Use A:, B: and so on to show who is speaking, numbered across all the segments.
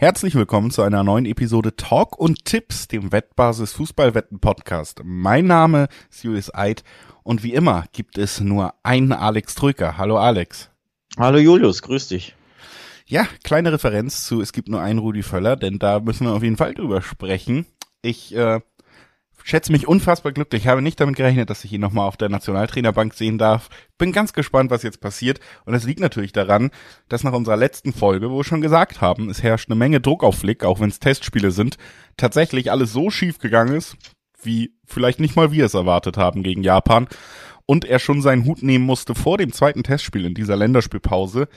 A: Herzlich willkommen zu einer neuen Episode Talk und Tipps, dem Wettbasis Fußballwetten Podcast. Mein Name ist Julius Eid und wie immer gibt es nur einen Alex Trücker. Hallo Alex.
B: Hallo Julius, grüß dich.
A: Ja, kleine Referenz zu Es gibt nur einen Rudi Völler, denn da müssen wir auf jeden Fall drüber sprechen. Ich äh, schätze mich unfassbar glücklich. Ich habe nicht damit gerechnet, dass ich ihn nochmal auf der Nationaltrainerbank sehen darf. Bin ganz gespannt, was jetzt passiert. Und es liegt natürlich daran, dass nach unserer letzten Folge, wo wir schon gesagt haben, es herrscht eine Menge Druck auf Flick, auch wenn es Testspiele sind, tatsächlich alles so schief gegangen ist, wie vielleicht nicht mal wir es erwartet haben gegen Japan. Und er schon seinen Hut nehmen musste vor dem zweiten Testspiel in dieser Länderspielpause.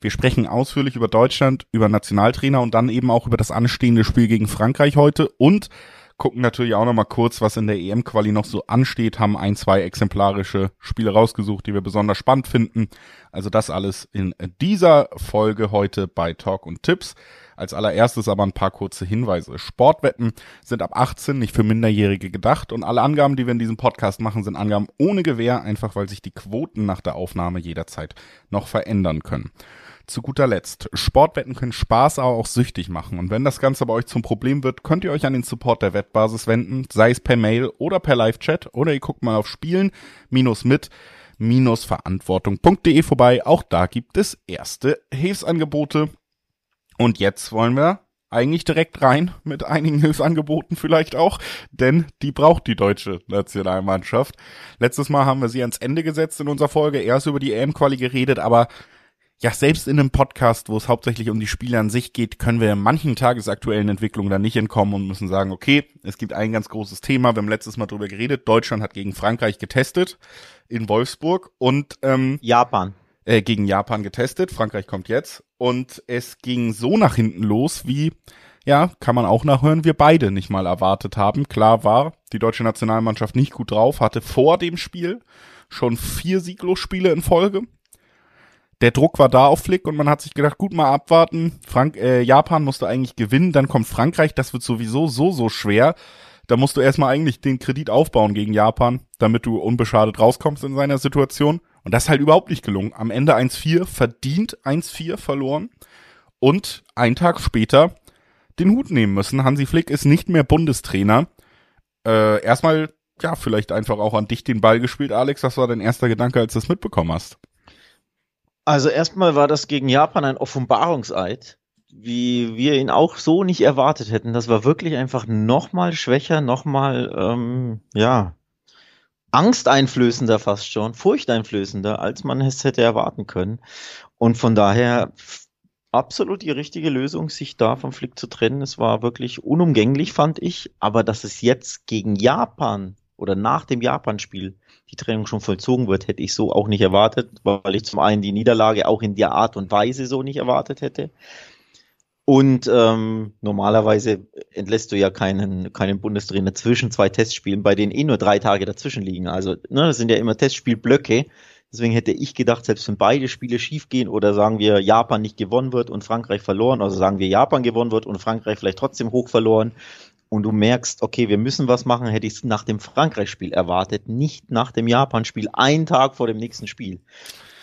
A: Wir sprechen ausführlich über Deutschland, über Nationaltrainer und dann eben auch über das anstehende Spiel gegen Frankreich heute und gucken natürlich auch noch mal kurz, was in der EM-Quali noch so ansteht, haben ein, zwei exemplarische Spiele rausgesucht, die wir besonders spannend finden. Also das alles in dieser Folge heute bei Talk und Tipps. Als allererstes aber ein paar kurze Hinweise. Sportwetten sind ab 18 nicht für Minderjährige gedacht und alle Angaben, die wir in diesem Podcast machen, sind Angaben ohne Gewähr, einfach weil sich die Quoten nach der Aufnahme jederzeit noch verändern können. Zu guter Letzt, Sportwetten können Spaß, aber auch süchtig machen. Und wenn das Ganze bei euch zum Problem wird, könnt ihr euch an den Support der Wettbasis wenden, sei es per Mail oder per Live-Chat oder ihr guckt mal auf Spielen minus mit minus verantwortung.de vorbei. Auch da gibt es erste Hilfsangebote. Und jetzt wollen wir eigentlich direkt rein mit einigen Hilfsangeboten vielleicht auch, denn die braucht die deutsche Nationalmannschaft. Letztes Mal haben wir sie ans Ende gesetzt in unserer Folge, erst über die EM-Quali geredet, aber ja, selbst in einem Podcast, wo es hauptsächlich um die Spiele an sich geht, können wir manchen tagesaktuellen Entwicklungen da nicht entkommen und müssen sagen, okay, es gibt ein ganz großes Thema, wir haben letztes Mal drüber geredet, Deutschland hat gegen Frankreich getestet in Wolfsburg und ähm,
B: Japan.
A: Äh, gegen Japan getestet, Frankreich kommt jetzt. Und es ging so nach hinten los, wie, ja, kann man auch nachhören, wir beide nicht mal erwartet haben. Klar war, die deutsche Nationalmannschaft nicht gut drauf, hatte vor dem Spiel schon vier Sieglos-Spiele in Folge der Druck war da auf Flick und man hat sich gedacht, gut mal abwarten. Frank, äh, Japan musste eigentlich gewinnen, dann kommt Frankreich, das wird sowieso so, so schwer. Da musst du erstmal eigentlich den Kredit aufbauen gegen Japan, damit du unbeschadet rauskommst in seiner Situation. Und das ist halt überhaupt nicht gelungen. Am Ende 1-4, verdient 1-4 verloren. Und einen Tag später den Hut nehmen müssen. Hansi Flick ist nicht mehr Bundestrainer. Äh, erstmal, ja, vielleicht einfach auch an dich den Ball gespielt, Alex. Was war dein erster Gedanke, als du das mitbekommen hast?
B: Also erstmal war das gegen Japan ein Offenbarungseid, wie wir ihn auch so nicht erwartet hätten. Das war wirklich einfach nochmal schwächer, nochmal, ähm, ja, angsteinflößender fast schon, furchteinflößender, als man es hätte erwarten können. Und von daher absolut die richtige Lösung, sich da vom Flick zu trennen. Es war wirklich unumgänglich, fand ich. Aber dass es jetzt gegen Japan oder nach dem Japan-Spiel die Trennung schon vollzogen wird, hätte ich so auch nicht erwartet, weil ich zum einen die Niederlage auch in der Art und Weise so nicht erwartet hätte. Und ähm, normalerweise entlässt du ja keinen, keinen Bundestrainer zwischen zwei Testspielen, bei denen eh nur drei Tage dazwischen liegen. Also, ne, das sind ja immer Testspielblöcke. Deswegen hätte ich gedacht, selbst wenn beide Spiele schiefgehen oder sagen wir Japan nicht gewonnen wird und Frankreich verloren, also sagen wir Japan gewonnen wird und Frankreich vielleicht trotzdem hoch verloren, und du merkst, okay, wir müssen was machen, hätte ich es nach dem Frankreich-Spiel erwartet, nicht nach dem Japan-Spiel, einen Tag vor dem nächsten Spiel.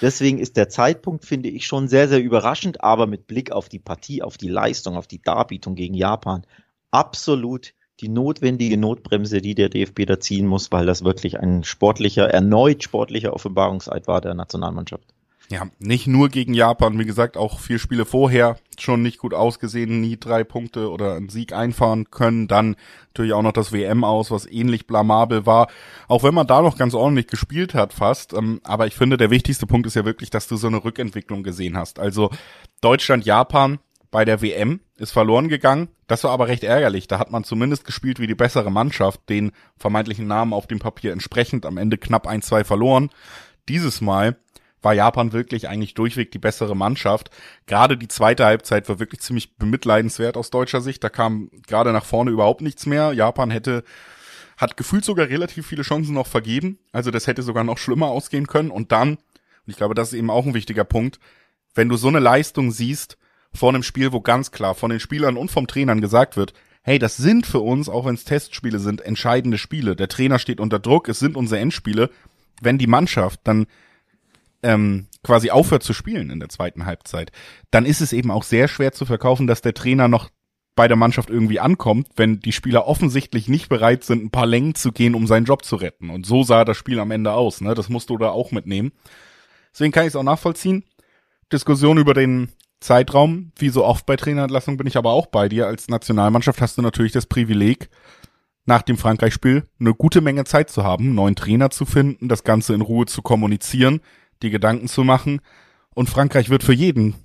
B: Deswegen ist der Zeitpunkt, finde ich, schon sehr, sehr überraschend, aber mit Blick auf die Partie, auf die Leistung, auf die Darbietung gegen Japan, absolut die notwendige Notbremse, die der DFB da ziehen muss, weil das wirklich ein sportlicher, erneut sportlicher Offenbarungseid war der Nationalmannschaft.
A: Ja, nicht nur gegen Japan, wie gesagt, auch vier Spiele vorher schon nicht gut ausgesehen, nie drei Punkte oder einen Sieg einfahren können. Dann natürlich auch noch das WM aus, was ähnlich blamabel war. Auch wenn man da noch ganz ordentlich gespielt hat fast. Ähm, aber ich finde, der wichtigste Punkt ist ja wirklich, dass du so eine Rückentwicklung gesehen hast. Also Deutschland, Japan bei der WM ist verloren gegangen. Das war aber recht ärgerlich. Da hat man zumindest gespielt wie die bessere Mannschaft, den vermeintlichen Namen auf dem Papier entsprechend am Ende knapp 1-2 verloren. Dieses Mal war Japan wirklich eigentlich durchweg die bessere Mannschaft. Gerade die zweite Halbzeit war wirklich ziemlich bemitleidenswert aus deutscher Sicht. Da kam gerade nach vorne überhaupt nichts mehr. Japan hätte hat gefühlt sogar relativ viele Chancen noch vergeben. Also das hätte sogar noch schlimmer ausgehen können. Und dann, und ich glaube, das ist eben auch ein wichtiger Punkt, wenn du so eine Leistung siehst vor einem Spiel, wo ganz klar von den Spielern und vom Trainern gesagt wird, hey, das sind für uns, auch wenn es Testspiele sind, entscheidende Spiele. Der Trainer steht unter Druck, es sind unsere Endspiele. Wenn die Mannschaft dann ähm, quasi aufhört zu spielen in der zweiten Halbzeit, dann ist es eben auch sehr schwer zu verkaufen, dass der Trainer noch bei der Mannschaft irgendwie ankommt, wenn die Spieler offensichtlich nicht bereit sind, ein paar Längen zu gehen, um seinen Job zu retten. Und so sah das Spiel am Ende aus. Ne? Das musst du da auch mitnehmen. Deswegen kann ich es auch nachvollziehen. Diskussion über den Zeitraum, wie so oft bei Trainerentlassungen bin ich aber auch bei dir. Als Nationalmannschaft hast du natürlich das Privileg, nach dem Frankreich-Spiel eine gute Menge Zeit zu haben, neuen Trainer zu finden, das Ganze in Ruhe zu kommunizieren, die Gedanken zu machen. Und Frankreich wird für jeden,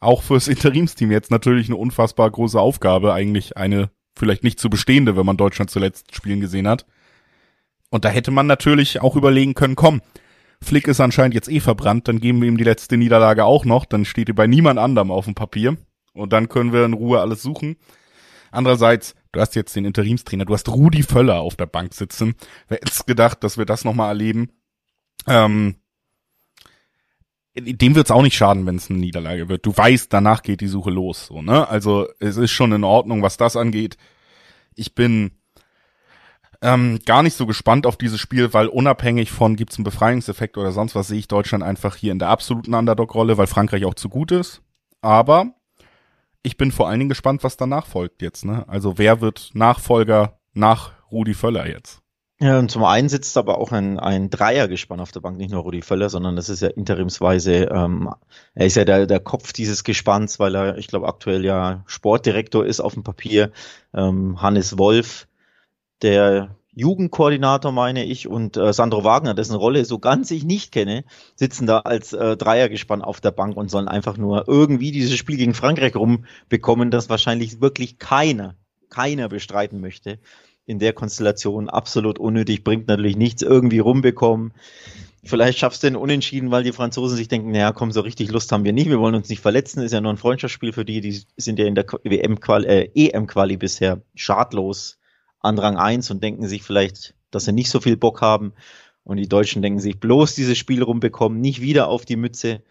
A: auch fürs Interimsteam jetzt natürlich eine unfassbar große Aufgabe, eigentlich eine vielleicht nicht zu bestehende, wenn man Deutschland zuletzt spielen gesehen hat. Und da hätte man natürlich auch überlegen können, komm, Flick ist anscheinend jetzt eh verbrannt, dann geben wir ihm die letzte Niederlage auch noch, dann steht er bei niemand anderem auf dem Papier und dann können wir in Ruhe alles suchen. Andererseits, du hast jetzt den Interimstrainer, du hast Rudi Völler auf der Bank sitzen. Wer hätte gedacht, dass wir das nochmal erleben? Ähm, dem wird's auch nicht schaden, wenn es eine Niederlage wird. Du weißt, danach geht die Suche los. So, ne? Also es ist schon in Ordnung, was das angeht. Ich bin ähm, gar nicht so gespannt auf dieses Spiel, weil unabhängig von gibt's einen Befreiungseffekt oder sonst was, sehe ich Deutschland einfach hier in der absoluten Underdog-Rolle, weil Frankreich auch zu gut ist. Aber ich bin vor allen Dingen gespannt, was danach folgt jetzt. Ne? Also wer wird Nachfolger nach Rudi Völler jetzt?
B: Ja, und zum einen sitzt aber auch ein, ein Dreiergespann auf der Bank, nicht nur Rudi Völler, sondern das ist ja interimsweise, ähm, er ist ja der, der Kopf dieses Gespanns, weil er, ich glaube, aktuell ja Sportdirektor ist auf dem Papier. Ähm, Hannes Wolf, der Jugendkoordinator, meine ich, und äh, Sandro Wagner, dessen Rolle so ganz ich nicht kenne, sitzen da als äh, Dreiergespann auf der Bank und sollen einfach nur irgendwie dieses Spiel gegen Frankreich rumbekommen, das wahrscheinlich wirklich keiner, keiner bestreiten möchte in der Konstellation absolut unnötig, bringt natürlich nichts, irgendwie rumbekommen. Vielleicht schaffst du den Unentschieden, weil die Franzosen sich denken, naja, komm, so richtig Lust haben wir nicht, wir wollen uns nicht verletzen, ist ja nur ein Freundschaftsspiel für die, die sind ja in der WM-Quali, äh, EM-Quali bisher schadlos an Rang 1 und denken sich vielleicht, dass sie nicht so viel Bock haben. Und die Deutschen denken sich, bloß dieses Spiel rumbekommen, nicht wieder auf die Mütze.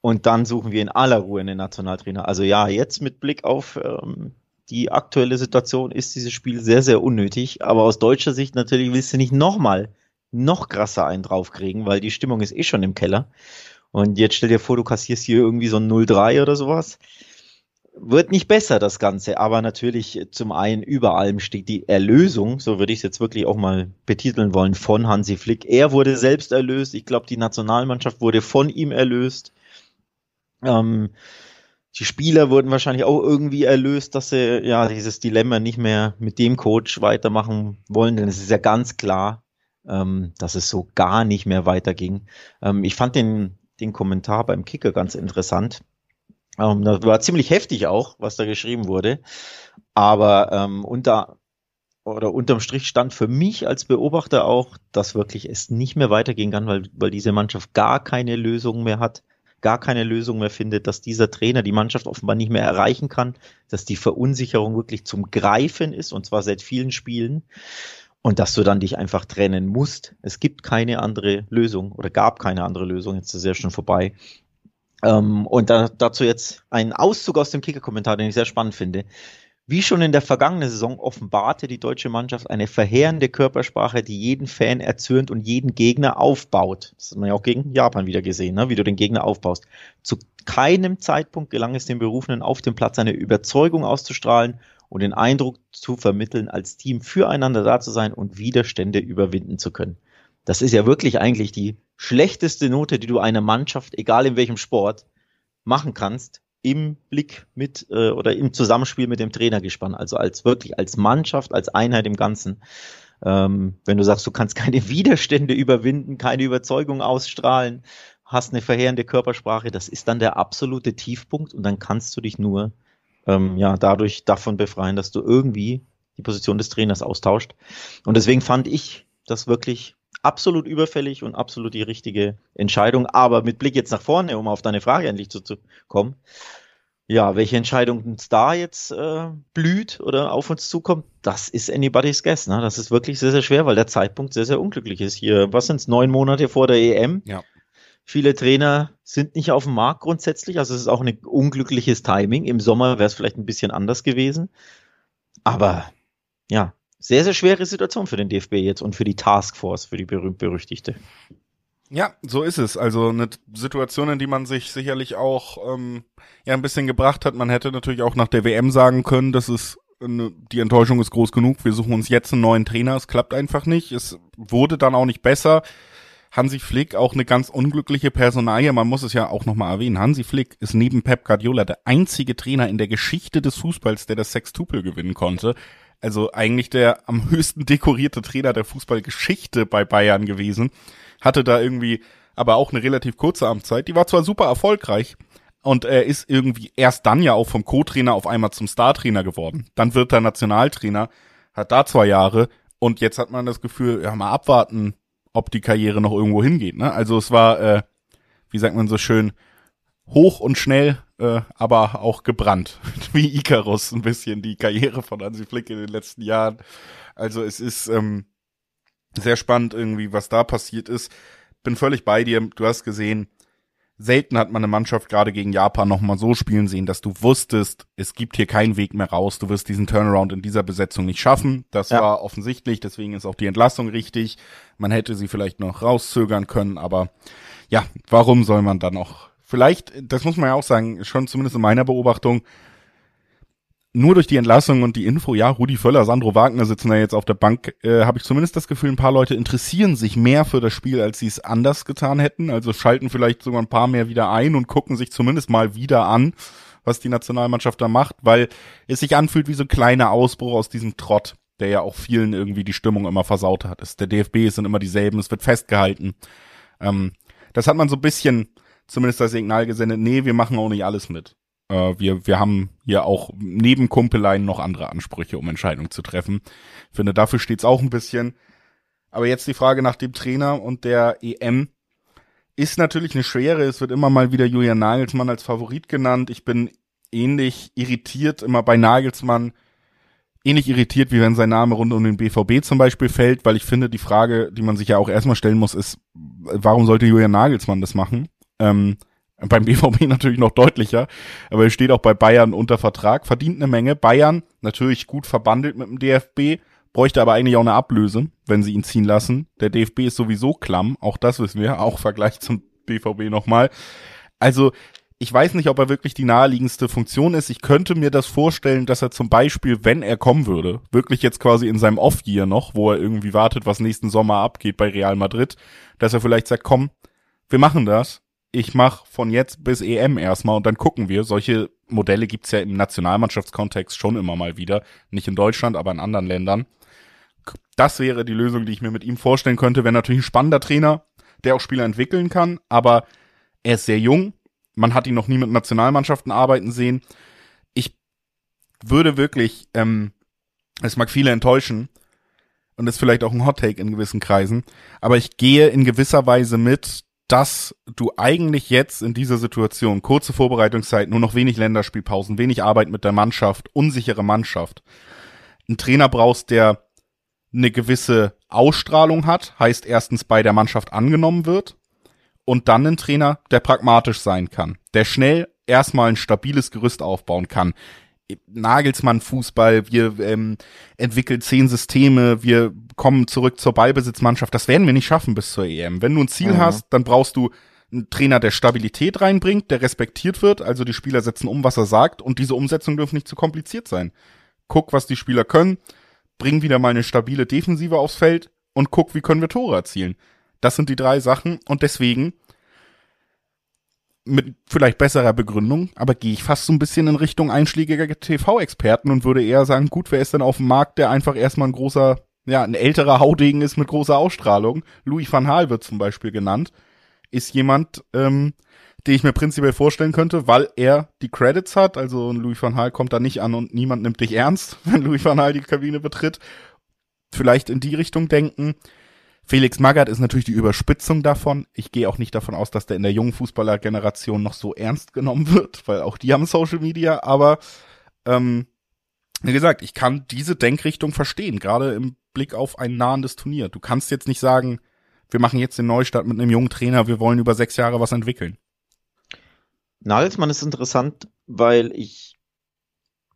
B: Und dann suchen wir in aller Ruhe einen Nationaltrainer. Also ja, jetzt mit Blick auf ähm, die aktuelle Situation ist dieses Spiel sehr, sehr unnötig. Aber aus deutscher Sicht natürlich willst du nicht nochmal noch krasser einen draufkriegen, weil die Stimmung ist eh schon im Keller. Und jetzt stell dir vor, du kassierst hier irgendwie so ein 0-3 oder sowas. Wird nicht besser, das Ganze, aber natürlich zum einen über allem steht die Erlösung, so würde ich es jetzt wirklich auch mal betiteln wollen, von Hansi Flick. Er wurde selbst erlöst, ich glaube, die Nationalmannschaft wurde von ihm erlöst. Ähm, die Spieler wurden wahrscheinlich auch irgendwie erlöst, dass sie ja dieses Dilemma nicht mehr mit dem Coach weitermachen wollen, denn es ist ja ganz klar, ähm, dass es so gar nicht mehr weiterging. Ähm, ich fand den, den Kommentar beim Kicker ganz interessant. Ähm, das war ziemlich heftig auch, was da geschrieben wurde. Aber ähm, unter oder unterm Strich stand für mich als Beobachter auch, dass wirklich es nicht mehr weitergehen kann, weil, weil diese Mannschaft gar keine Lösung mehr hat gar keine Lösung mehr findet, dass dieser Trainer die Mannschaft offenbar nicht mehr erreichen kann, dass die Verunsicherung wirklich zum Greifen ist und zwar seit vielen Spielen und dass du dann dich einfach trennen musst. Es gibt keine andere Lösung oder gab keine andere Lösung, jetzt ist es ja schon vorbei. Ähm, und da, dazu jetzt ein Auszug aus dem Kicker-Kommentar, den ich sehr spannend finde. Wie schon in der vergangenen Saison offenbarte die deutsche Mannschaft eine verheerende Körpersprache, die jeden Fan erzürnt und jeden Gegner aufbaut. Das hat man ja auch gegen Japan wieder gesehen, ne? wie du den Gegner aufbaust. Zu keinem Zeitpunkt gelang es den Berufenen auf dem Platz eine Überzeugung auszustrahlen und den Eindruck zu vermitteln, als Team füreinander da zu sein und Widerstände überwinden zu können. Das ist ja wirklich eigentlich die schlechteste Note, die du einer Mannschaft, egal in welchem Sport, machen kannst, im Blick mit äh, oder im Zusammenspiel mit dem Trainergespann, also als wirklich als Mannschaft, als Einheit im Ganzen. Ähm, wenn du sagst, du kannst keine Widerstände überwinden, keine Überzeugung ausstrahlen, hast eine verheerende Körpersprache, das ist dann der absolute Tiefpunkt und dann kannst du dich nur ähm, ja dadurch davon befreien, dass du irgendwie die Position des Trainers austauscht. Und deswegen fand ich das wirklich absolut überfällig und absolut die richtige Entscheidung. Aber mit Blick jetzt nach vorne, um auf deine Frage endlich zu, zu kommen, ja, welche Entscheidung uns da jetzt äh, blüht oder auf uns zukommt, das ist anybody's guess. Ne? Das ist wirklich sehr, sehr schwer, weil der Zeitpunkt sehr, sehr unglücklich ist. Hier, was sind es, neun Monate vor der EM?
A: Ja.
B: Viele Trainer sind nicht auf dem Markt grundsätzlich, also es ist auch ein unglückliches Timing. Im Sommer wäre es vielleicht ein bisschen anders gewesen. Aber ja, sehr, sehr schwere Situation für den DFB jetzt und für die Taskforce, für die berühmt-berüchtigte.
A: Ja, so ist es. Also eine Situation, in die man sich sicherlich auch ähm, ja ein bisschen gebracht hat. Man hätte natürlich auch nach der WM sagen können, dass es eine, die Enttäuschung ist groß genug. Wir suchen uns jetzt einen neuen Trainer. Es klappt einfach nicht. Es wurde dann auch nicht besser. Hansi Flick auch eine ganz unglückliche Personalie. Man muss es ja auch nochmal erwähnen. Hansi Flick ist neben Pep Guardiola der einzige Trainer in der Geschichte des Fußballs, der das Sextupel gewinnen konnte. Also eigentlich der am höchsten dekorierte Trainer der Fußballgeschichte bei Bayern gewesen hatte da irgendwie aber auch eine relativ kurze Amtszeit. Die war zwar super erfolgreich und er ist irgendwie erst dann ja auch vom Co-Trainer auf einmal zum Star-Trainer geworden. Dann wird er Nationaltrainer, hat da zwei Jahre und jetzt hat man das Gefühl, ja mal abwarten, ob die Karriere noch irgendwo hingeht. Ne? Also es war, äh, wie sagt man so schön, hoch und schnell, äh, aber auch gebrannt. wie Icarus ein bisschen die Karriere von Hansi Flick in den letzten Jahren. Also es ist ähm, sehr spannend irgendwie, was da passiert ist. Bin völlig bei dir. Du hast gesehen, selten hat man eine Mannschaft gerade gegen Japan nochmal so spielen sehen, dass du wusstest, es gibt hier keinen Weg mehr raus. Du wirst diesen Turnaround in dieser Besetzung nicht schaffen. Das ja. war offensichtlich. Deswegen ist auch die Entlassung richtig. Man hätte sie vielleicht noch rauszögern können, aber ja, warum soll man dann noch? Vielleicht, das muss man ja auch sagen, schon zumindest in meiner Beobachtung, nur durch die Entlassung und die Info, ja, Rudi Völler, Sandro Wagner sitzen da jetzt auf der Bank, äh, habe ich zumindest das Gefühl, ein paar Leute interessieren sich mehr für das Spiel, als sie es anders getan hätten. Also schalten vielleicht sogar ein paar mehr wieder ein und gucken sich zumindest mal wieder an, was die Nationalmannschaft da macht, weil es sich anfühlt wie so ein kleiner Ausbruch aus diesem Trott, der ja auch vielen irgendwie die Stimmung immer versaut hat. Es, der DFB ist sind immer dieselben, es wird festgehalten. Ähm, das hat man so ein bisschen zumindest das Signal gesendet, nee, wir machen auch nicht alles mit. Äh, wir, wir haben hier auch neben Kumpeleien noch andere Ansprüche, um Entscheidungen zu treffen. Ich finde, dafür steht's auch ein bisschen. Aber jetzt die Frage nach dem Trainer und der EM ist natürlich eine schwere. Es wird immer mal wieder Julian Nagelsmann als Favorit genannt. Ich bin ähnlich irritiert immer bei Nagelsmann, ähnlich irritiert, wie wenn sein Name rund um den BVB zum Beispiel fällt, weil ich finde, die Frage, die man sich ja auch erstmal stellen muss, ist, warum sollte Julian Nagelsmann das machen? Ähm, beim BVB natürlich noch deutlicher, aber er steht auch bei Bayern unter Vertrag, verdient eine Menge. Bayern natürlich gut verbandelt mit dem DFB, bräuchte aber eigentlich auch eine Ablöse, wenn sie ihn ziehen lassen. Der DFB ist sowieso klamm, auch das wissen wir, auch Vergleich zum BVB nochmal. Also ich weiß nicht, ob er wirklich die naheliegendste Funktion ist. Ich könnte mir das vorstellen, dass er zum Beispiel, wenn er kommen würde, wirklich jetzt quasi in seinem Off-Year noch, wo er irgendwie wartet, was nächsten Sommer abgeht bei Real Madrid, dass er vielleicht sagt, komm, wir machen das ich mache von jetzt bis EM erstmal und dann gucken wir. Solche Modelle gibt's ja im Nationalmannschaftskontext schon immer mal wieder. Nicht in Deutschland, aber in anderen Ländern. Das wäre die Lösung, die ich mir mit ihm vorstellen könnte. Wäre natürlich ein spannender Trainer, der auch Spieler entwickeln kann, aber er ist sehr jung. Man hat ihn noch nie mit Nationalmannschaften arbeiten sehen. Ich würde wirklich, ähm, es mag viele enttäuschen, und ist vielleicht auch ein Hot Take in gewissen Kreisen, aber ich gehe in gewisser Weise mit, dass du eigentlich jetzt in dieser Situation, kurze Vorbereitungszeit, nur noch wenig Länderspielpausen, wenig Arbeit mit der Mannschaft, unsichere Mannschaft, einen Trainer brauchst, der eine gewisse Ausstrahlung hat, heißt erstens bei der Mannschaft angenommen wird und dann einen Trainer, der pragmatisch sein kann, der schnell erstmal ein stabiles Gerüst aufbauen kann. Nagelsmann Fußball, wir ähm, entwickeln zehn Systeme, wir kommen zurück zur Ballbesitzmannschaft. Das werden wir nicht schaffen bis zur EM. Wenn du ein Ziel mhm. hast, dann brauchst du einen Trainer, der Stabilität reinbringt, der respektiert wird, also die Spieler setzen um, was er sagt und diese Umsetzung dürfen nicht zu kompliziert sein. Guck, was die Spieler können, bring wieder mal eine stabile Defensive aufs Feld und guck, wie können wir Tore erzielen. Das sind die drei Sachen und deswegen mit vielleicht besserer Begründung, aber gehe ich fast so ein bisschen in Richtung einschlägiger TV-Experten und würde eher sagen, gut, wer ist denn auf dem Markt, der einfach erstmal ein großer, ja, ein älterer Haudegen ist mit großer Ausstrahlung. Louis van Gaal wird zum Beispiel genannt, ist jemand, ähm, den ich mir prinzipiell vorstellen könnte, weil er die Credits hat, also Louis van Gaal kommt da nicht an und niemand nimmt dich ernst, wenn Louis van Gaal die Kabine betritt. Vielleicht in die Richtung denken. Felix Magath ist natürlich die Überspitzung davon. Ich gehe auch nicht davon aus, dass der in der jungen Fußballergeneration noch so ernst genommen wird, weil auch die haben Social Media, aber ähm, wie gesagt, ich kann diese Denkrichtung verstehen, gerade im Blick auf ein nahendes Turnier. Du kannst jetzt nicht sagen, wir machen jetzt den Neustart mit einem jungen Trainer, wir wollen über sechs Jahre was entwickeln.
B: Nagelsmann ist interessant, weil ich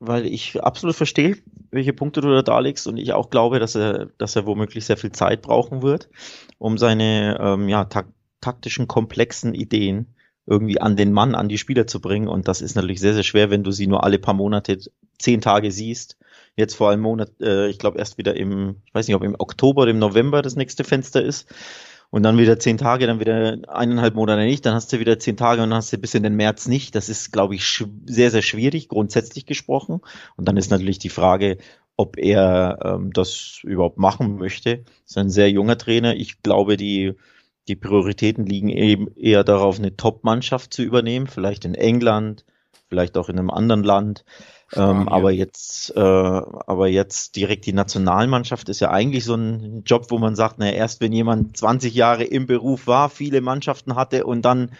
B: weil ich absolut verstehe, welche Punkte du da darlegst und ich auch glaube, dass er, dass er womöglich sehr viel Zeit brauchen wird, um seine ähm, ja, tak taktischen, komplexen Ideen irgendwie an den Mann, an die Spieler zu bringen. Und das ist natürlich sehr, sehr schwer, wenn du sie nur alle paar Monate, zehn Tage siehst. Jetzt vor einem Monat, äh, ich glaube erst wieder im, ich weiß nicht, ob im Oktober oder im November das nächste Fenster ist. Und dann wieder zehn Tage, dann wieder eineinhalb Monate nicht, dann hast du wieder zehn Tage und dann hast du bis in den März nicht. Das ist, glaube ich, sehr, sehr schwierig, grundsätzlich gesprochen. Und dann ist natürlich die Frage, ob er ähm, das überhaupt machen möchte. Das ist ein sehr junger Trainer. Ich glaube, die, die Prioritäten liegen eben eher darauf, eine Top-Mannschaft zu übernehmen, vielleicht in England, vielleicht auch in einem anderen Land. Ähm, aber jetzt, äh, aber jetzt direkt die Nationalmannschaft ist ja eigentlich so ein Job, wo man sagt, naja, erst wenn jemand 20 Jahre im Beruf war, viele Mannschaften hatte und dann,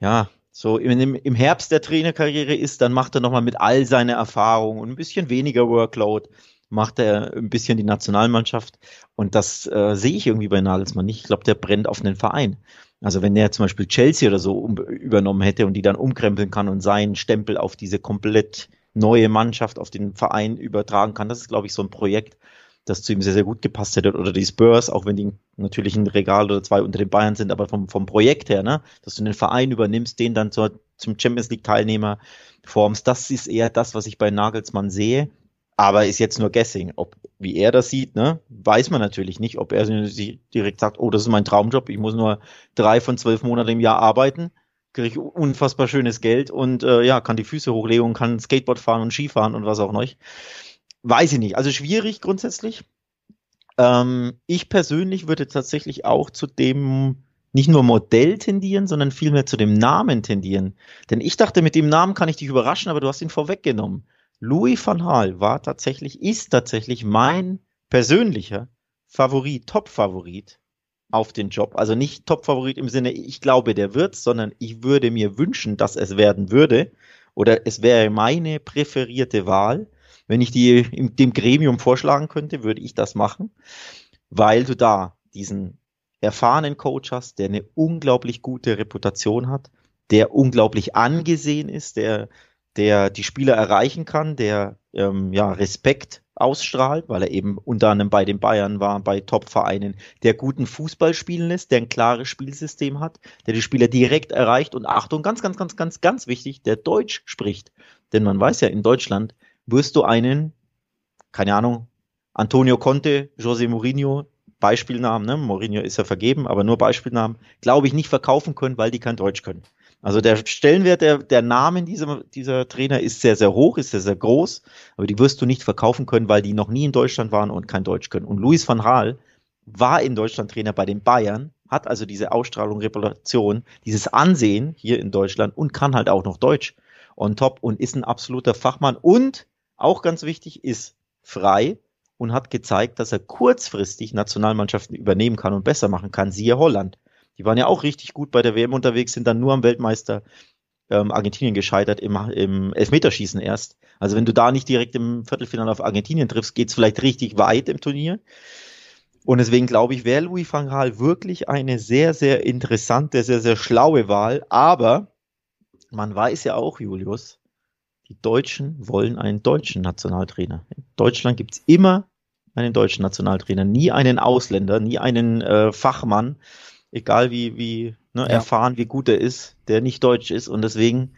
B: ja, so im, im Herbst der Trainerkarriere ist, dann macht er nochmal mit all seiner Erfahrung und ein bisschen weniger Workload, macht er ein bisschen die Nationalmannschaft. Und das äh, sehe ich irgendwie bei Nagelsmann nicht. Ich glaube, der brennt auf den Verein. Also wenn er zum Beispiel Chelsea oder so um, übernommen hätte und die dann umkrempeln kann und seinen Stempel auf diese komplett neue Mannschaft, auf den Verein übertragen kann, das ist, glaube ich, so ein Projekt, das zu ihm sehr, sehr gut gepasst hätte. Oder die Spurs, auch wenn die natürlich ein Regal oder zwei unter den Bayern sind, aber vom, vom Projekt her, ne, dass du den Verein übernimmst, den dann zur, zum Champions League Teilnehmer formst, das ist eher das, was ich bei Nagelsmann sehe. Aber ist jetzt nur Guessing. Ob, wie er das sieht, ne, weiß man natürlich nicht. Ob er direkt sagt, oh, das ist mein Traumjob, ich muss nur drei von zwölf Monaten im Jahr arbeiten, kriege unfassbar schönes Geld und äh, ja, kann die Füße hochlegen und kann Skateboard fahren und Skifahren und was auch noch. Weiß ich nicht. Also schwierig grundsätzlich. Ähm, ich persönlich würde tatsächlich auch zu dem nicht nur Modell tendieren, sondern vielmehr zu dem Namen tendieren. Denn ich dachte, mit dem Namen kann ich dich überraschen, aber du hast ihn vorweggenommen. Louis van Gaal war tatsächlich, ist tatsächlich mein persönlicher Favorit, Top-Favorit auf den Job. Also nicht Top-Favorit im Sinne, ich glaube, der wird, sondern ich würde mir wünschen, dass es werden würde. Oder es wäre meine präferierte Wahl. Wenn ich die dem Gremium vorschlagen könnte, würde ich das machen, weil du da diesen erfahrenen Coach hast, der eine unglaublich gute Reputation hat, der unglaublich angesehen ist, der der die Spieler erreichen kann, der ähm, ja Respekt ausstrahlt, weil er eben unter anderem bei den Bayern war, bei Top-Vereinen, der guten Fußball spielen lässt, der ein klares Spielsystem hat, der die Spieler direkt erreicht und Achtung, ganz, ganz, ganz, ganz, ganz wichtig, der Deutsch spricht. Denn man weiß ja, in Deutschland wirst du einen, keine Ahnung, Antonio Conte, José Mourinho, Beispielnamen, ne? Mourinho ist ja vergeben, aber nur Beispielnamen, glaube ich, nicht verkaufen können, weil die kein Deutsch können. Also der Stellenwert der, der Namen dieser, dieser Trainer ist sehr, sehr hoch, ist sehr, sehr groß, aber die wirst du nicht verkaufen können, weil die noch nie in Deutschland waren und kein Deutsch können. Und Luis van Gaal war in Deutschland Trainer bei den Bayern, hat also diese Ausstrahlung, Reputation, dieses Ansehen hier in Deutschland und kann halt auch noch Deutsch on top und ist ein absoluter Fachmann und auch ganz wichtig, ist frei und hat gezeigt, dass er kurzfristig Nationalmannschaften übernehmen kann und besser machen kann, siehe Holland. Die waren ja auch richtig gut bei der WM unterwegs, sind dann nur am Weltmeister ähm, Argentinien gescheitert im, im Elfmeterschießen erst. Also wenn du da nicht direkt im Viertelfinale auf Argentinien triffst, geht's vielleicht richtig weit im Turnier. Und deswegen glaube ich, wäre Louis van Gaal wirklich eine sehr, sehr interessante, sehr, sehr schlaue Wahl. Aber man weiß ja auch, Julius, die Deutschen wollen einen deutschen Nationaltrainer. In Deutschland gibt's immer einen deutschen Nationaltrainer, nie einen Ausländer, nie einen äh, Fachmann egal wie, wie ne, ja. erfahren, wie gut er ist, der nicht deutsch ist. Und deswegen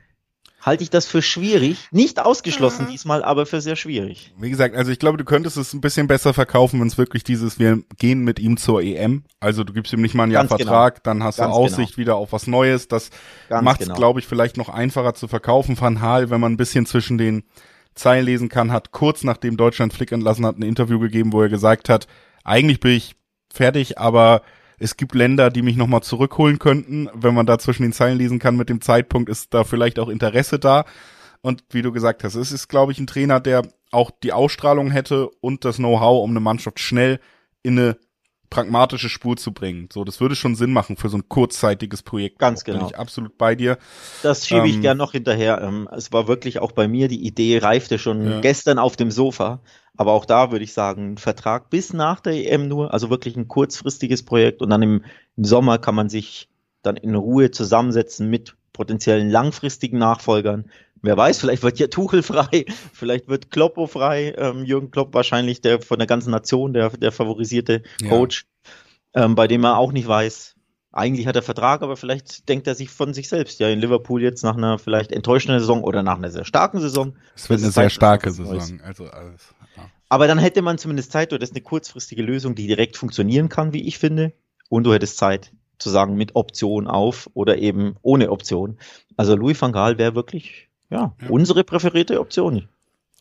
B: halte ich das für schwierig. Nicht ausgeschlossen mhm. diesmal, aber für sehr schwierig.
A: Wie gesagt, also ich glaube, du könntest es ein bisschen besser verkaufen, wenn es wirklich dieses, wir gehen mit ihm zur EM. Also du gibst ihm nicht mal ein Jahr Ganz Vertrag, genau. dann hast Ganz du Aussicht genau. wieder auf was Neues. Das macht es, genau. glaube ich, vielleicht noch einfacher zu verkaufen. Van Hal, wenn man ein bisschen zwischen den Zeilen lesen kann, hat kurz nachdem Deutschland Flick entlassen hat, ein Interview gegeben, wo er gesagt hat, eigentlich bin ich fertig, aber es gibt Länder, die mich nochmal zurückholen könnten. Wenn man da zwischen den Zeilen lesen kann mit dem Zeitpunkt, ist da vielleicht auch Interesse da. Und wie du gesagt hast, es ist, glaube ich, ein Trainer, der auch die Ausstrahlung hätte und das Know-how, um eine Mannschaft schnell in eine pragmatische Spur zu bringen. So, das würde schon Sinn machen für so ein kurzzeitiges Projekt.
B: Ganz genau.
A: Bin ich absolut bei dir.
B: Das schiebe ich ähm, gern noch hinterher. Ähm, es war wirklich auch bei mir, die Idee reifte schon ja. gestern auf dem Sofa. Aber auch da würde ich sagen, ein Vertrag bis nach der EM nur, also wirklich ein kurzfristiges Projekt und dann im, im Sommer kann man sich dann in Ruhe zusammensetzen mit potenziellen langfristigen Nachfolgern. Wer weiß, vielleicht wird ja Tuchel frei, vielleicht wird Kloppo frei, ähm, Jürgen Klopp wahrscheinlich der von der ganzen Nation der, der favorisierte Coach, ja. ähm, bei dem er auch nicht weiß, eigentlich hat er Vertrag, aber vielleicht denkt er sich von sich selbst, ja, in Liverpool jetzt nach einer vielleicht enttäuschenden Saison oder nach einer sehr starken Saison.
A: Es wird eine sehr starke Saison, also alles.
B: Aber dann hätte man zumindest Zeit, du hättest eine kurzfristige Lösung, die direkt funktionieren kann, wie ich finde. Und du hättest Zeit zu sagen, mit Option auf oder eben ohne Option. Also Louis van Gaal wäre wirklich, ja, ja, unsere präferierte Option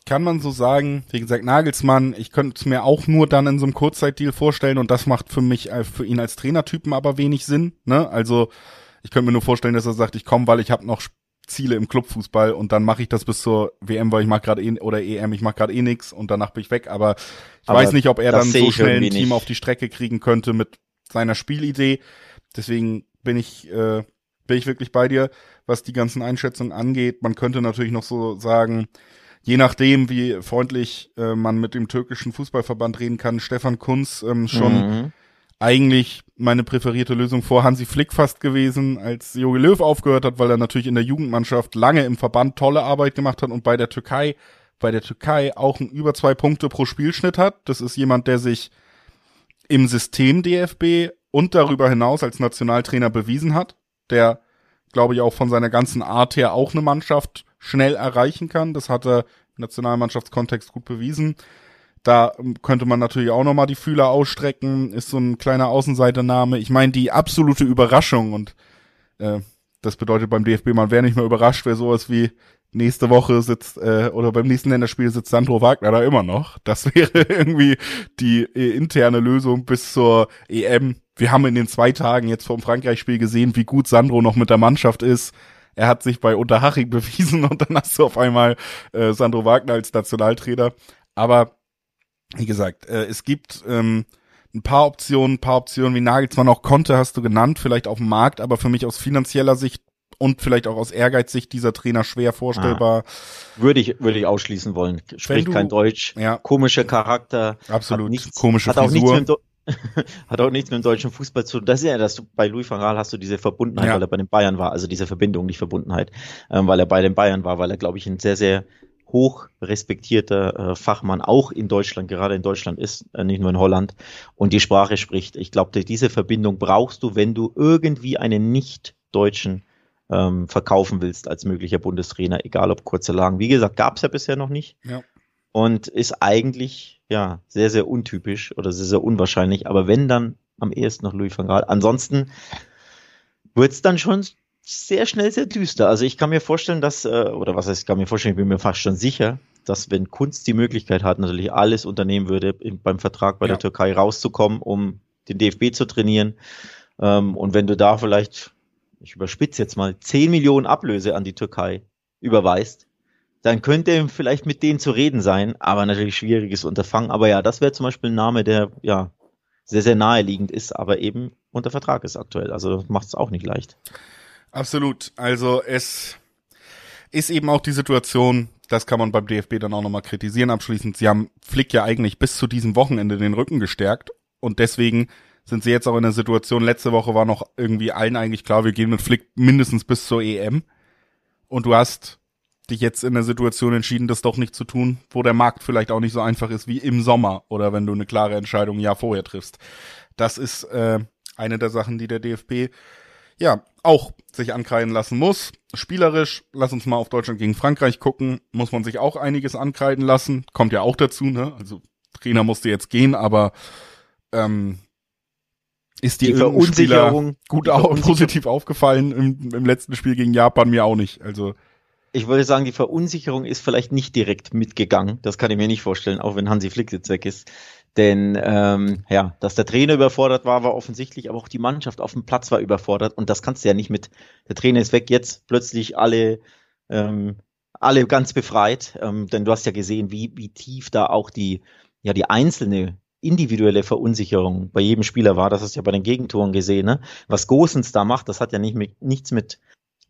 A: kann man so sagen, wie gesagt, Nagelsmann, ich könnte es mir auch nur dann in so einem Kurzzeitdeal vorstellen und das macht für mich, äh, für ihn als Trainertypen aber wenig Sinn. Ne? Also ich könnte mir nur vorstellen, dass er sagt, ich komme, weil ich habe noch Ziele im Clubfußball und dann mache ich das bis zur WM, weil ich mache gerade eh oder EM, ich mache gerade eh nix und danach bin ich weg. Aber ich aber weiß nicht, ob er dann so schnell ein Team nicht. auf die Strecke kriegen könnte mit seiner Spielidee. Deswegen bin ich äh, bin ich wirklich bei dir, was die ganzen Einschätzungen angeht. Man könnte natürlich noch so sagen, je nachdem, wie freundlich äh, man mit dem türkischen Fußballverband reden kann, Stefan Kunz ähm, schon mhm. Eigentlich meine präferierte Lösung vor Hansi Flick fast gewesen, als Jogi Löw aufgehört hat, weil er natürlich in der Jugendmannschaft lange im Verband tolle Arbeit gemacht hat und bei der Türkei, bei der Türkei auch ein über zwei Punkte pro Spielschnitt hat. Das ist jemand, der sich im System DFB und darüber hinaus als Nationaltrainer bewiesen hat, der glaube ich auch von seiner ganzen Art her auch eine Mannschaft schnell erreichen kann. Das hat er im Nationalmannschaftskontext gut bewiesen. Da könnte man natürlich auch nochmal die Fühler ausstrecken, ist so ein kleiner Außenseitername. Ich meine, die absolute Überraschung und äh, das bedeutet beim DFB, man wäre nicht mehr überrascht, wer sowas wie nächste Woche sitzt äh, oder beim nächsten Länderspiel sitzt Sandro Wagner da immer noch. Das wäre irgendwie die äh, interne Lösung bis zur EM. Wir haben in den zwei Tagen jetzt vom Frankreich-Spiel gesehen, wie gut Sandro noch mit der Mannschaft ist er hat sich bei Unterhaching bewiesen und dann hast du auf einmal äh, Sandro Wagner als Nationaltrainer. Aber wie gesagt, äh, es gibt ähm, ein paar Optionen, ein paar Optionen, wie Nagelsmann auch konnte, hast du genannt, vielleicht auf dem Markt, aber für mich aus finanzieller Sicht und vielleicht auch aus Ehrgeizsicht dieser Trainer schwer vorstellbar.
B: Ah, würde ich würde ich ausschließen wollen. Spricht du, kein Deutsch,
A: ja,
B: komischer Charakter,
A: absolut
B: nichts,
A: komische
B: hat
A: Frisur.
B: Auch nichts mit Hat auch nichts mit dem deutschen Fußball zu tun. Das ist ja, dass du bei Louis van Gaal hast du diese Verbundenheit, ja. weil er bei den Bayern war, also diese Verbindung, nicht Verbundenheit, ähm, weil er bei den Bayern war, weil er, glaube ich, ein sehr, sehr hoch respektierter äh, Fachmann auch in Deutschland, gerade in Deutschland ist, äh, nicht nur in Holland, und die Sprache spricht. Ich glaube, diese Verbindung brauchst du, wenn du irgendwie einen nicht-Deutschen ähm, verkaufen willst als möglicher Bundestrainer, egal ob kurze Lagen. Wie gesagt, gab es ja bisher noch nicht.
A: Ja.
B: Und ist eigentlich ja, sehr, sehr untypisch oder sehr, sehr unwahrscheinlich. Aber wenn dann am ehesten noch Louis van Gaal. Ansonsten wird's dann schon sehr schnell sehr düster. Also ich kann mir vorstellen, dass, äh, oder was heißt, ich kann mir vorstellen, ich bin mir fast schon sicher, dass wenn Kunst die Möglichkeit hat, natürlich alles unternehmen würde, beim Vertrag bei ja. der Türkei rauszukommen, um den DFB zu trainieren. Ähm, und wenn du da vielleicht, ich überspitze jetzt mal, 10 Millionen Ablöse an die Türkei überweist, dann könnte vielleicht mit denen zu reden sein, aber natürlich schwieriges Unterfangen. Aber ja, das wäre zum Beispiel ein Name, der ja sehr, sehr naheliegend ist, aber eben unter Vertrag ist aktuell. Also das macht es auch nicht leicht.
A: Absolut. Also es ist eben auch die Situation, das kann man beim DFB dann auch nochmal kritisieren abschließend. Sie haben Flick ja eigentlich bis zu diesem Wochenende den Rücken gestärkt und deswegen sind sie jetzt auch in der Situation, letzte Woche war noch irgendwie allen eigentlich klar, wir gehen mit Flick mindestens bis zur EM. Und du hast dich jetzt in der Situation entschieden, das doch nicht zu tun, wo der Markt vielleicht auch nicht so einfach ist wie im Sommer oder wenn du eine klare Entscheidung Jahr vorher triffst. Das ist äh, eine der Sachen, die der DFB ja auch sich ankreiden lassen muss. Spielerisch, lass uns mal auf Deutschland gegen Frankreich gucken, muss man sich auch einiges ankreiden lassen. Kommt ja auch dazu, ne? Also Trainer musste jetzt gehen, aber ähm, ist die, die Verunsicherung gut auch positiv aufgefallen im, im letzten Spiel gegen Japan mir auch nicht. Also
B: ich würde sagen, die Verunsicherung ist vielleicht nicht direkt mitgegangen. Das kann ich mir nicht vorstellen, auch wenn Hansi Flick jetzt weg ist. Denn ähm, ja, dass der Trainer überfordert war, war offensichtlich, aber auch die Mannschaft auf dem Platz war überfordert. Und das kannst du ja nicht mit, der Trainer ist weg, jetzt plötzlich alle, ähm, alle ganz befreit. Ähm, denn du hast ja gesehen, wie, wie tief da auch die, ja, die einzelne individuelle Verunsicherung bei jedem Spieler war. Das hast du ja bei den Gegentoren gesehen. Ne? Was Gosens da macht, das hat ja nicht mit, nichts mit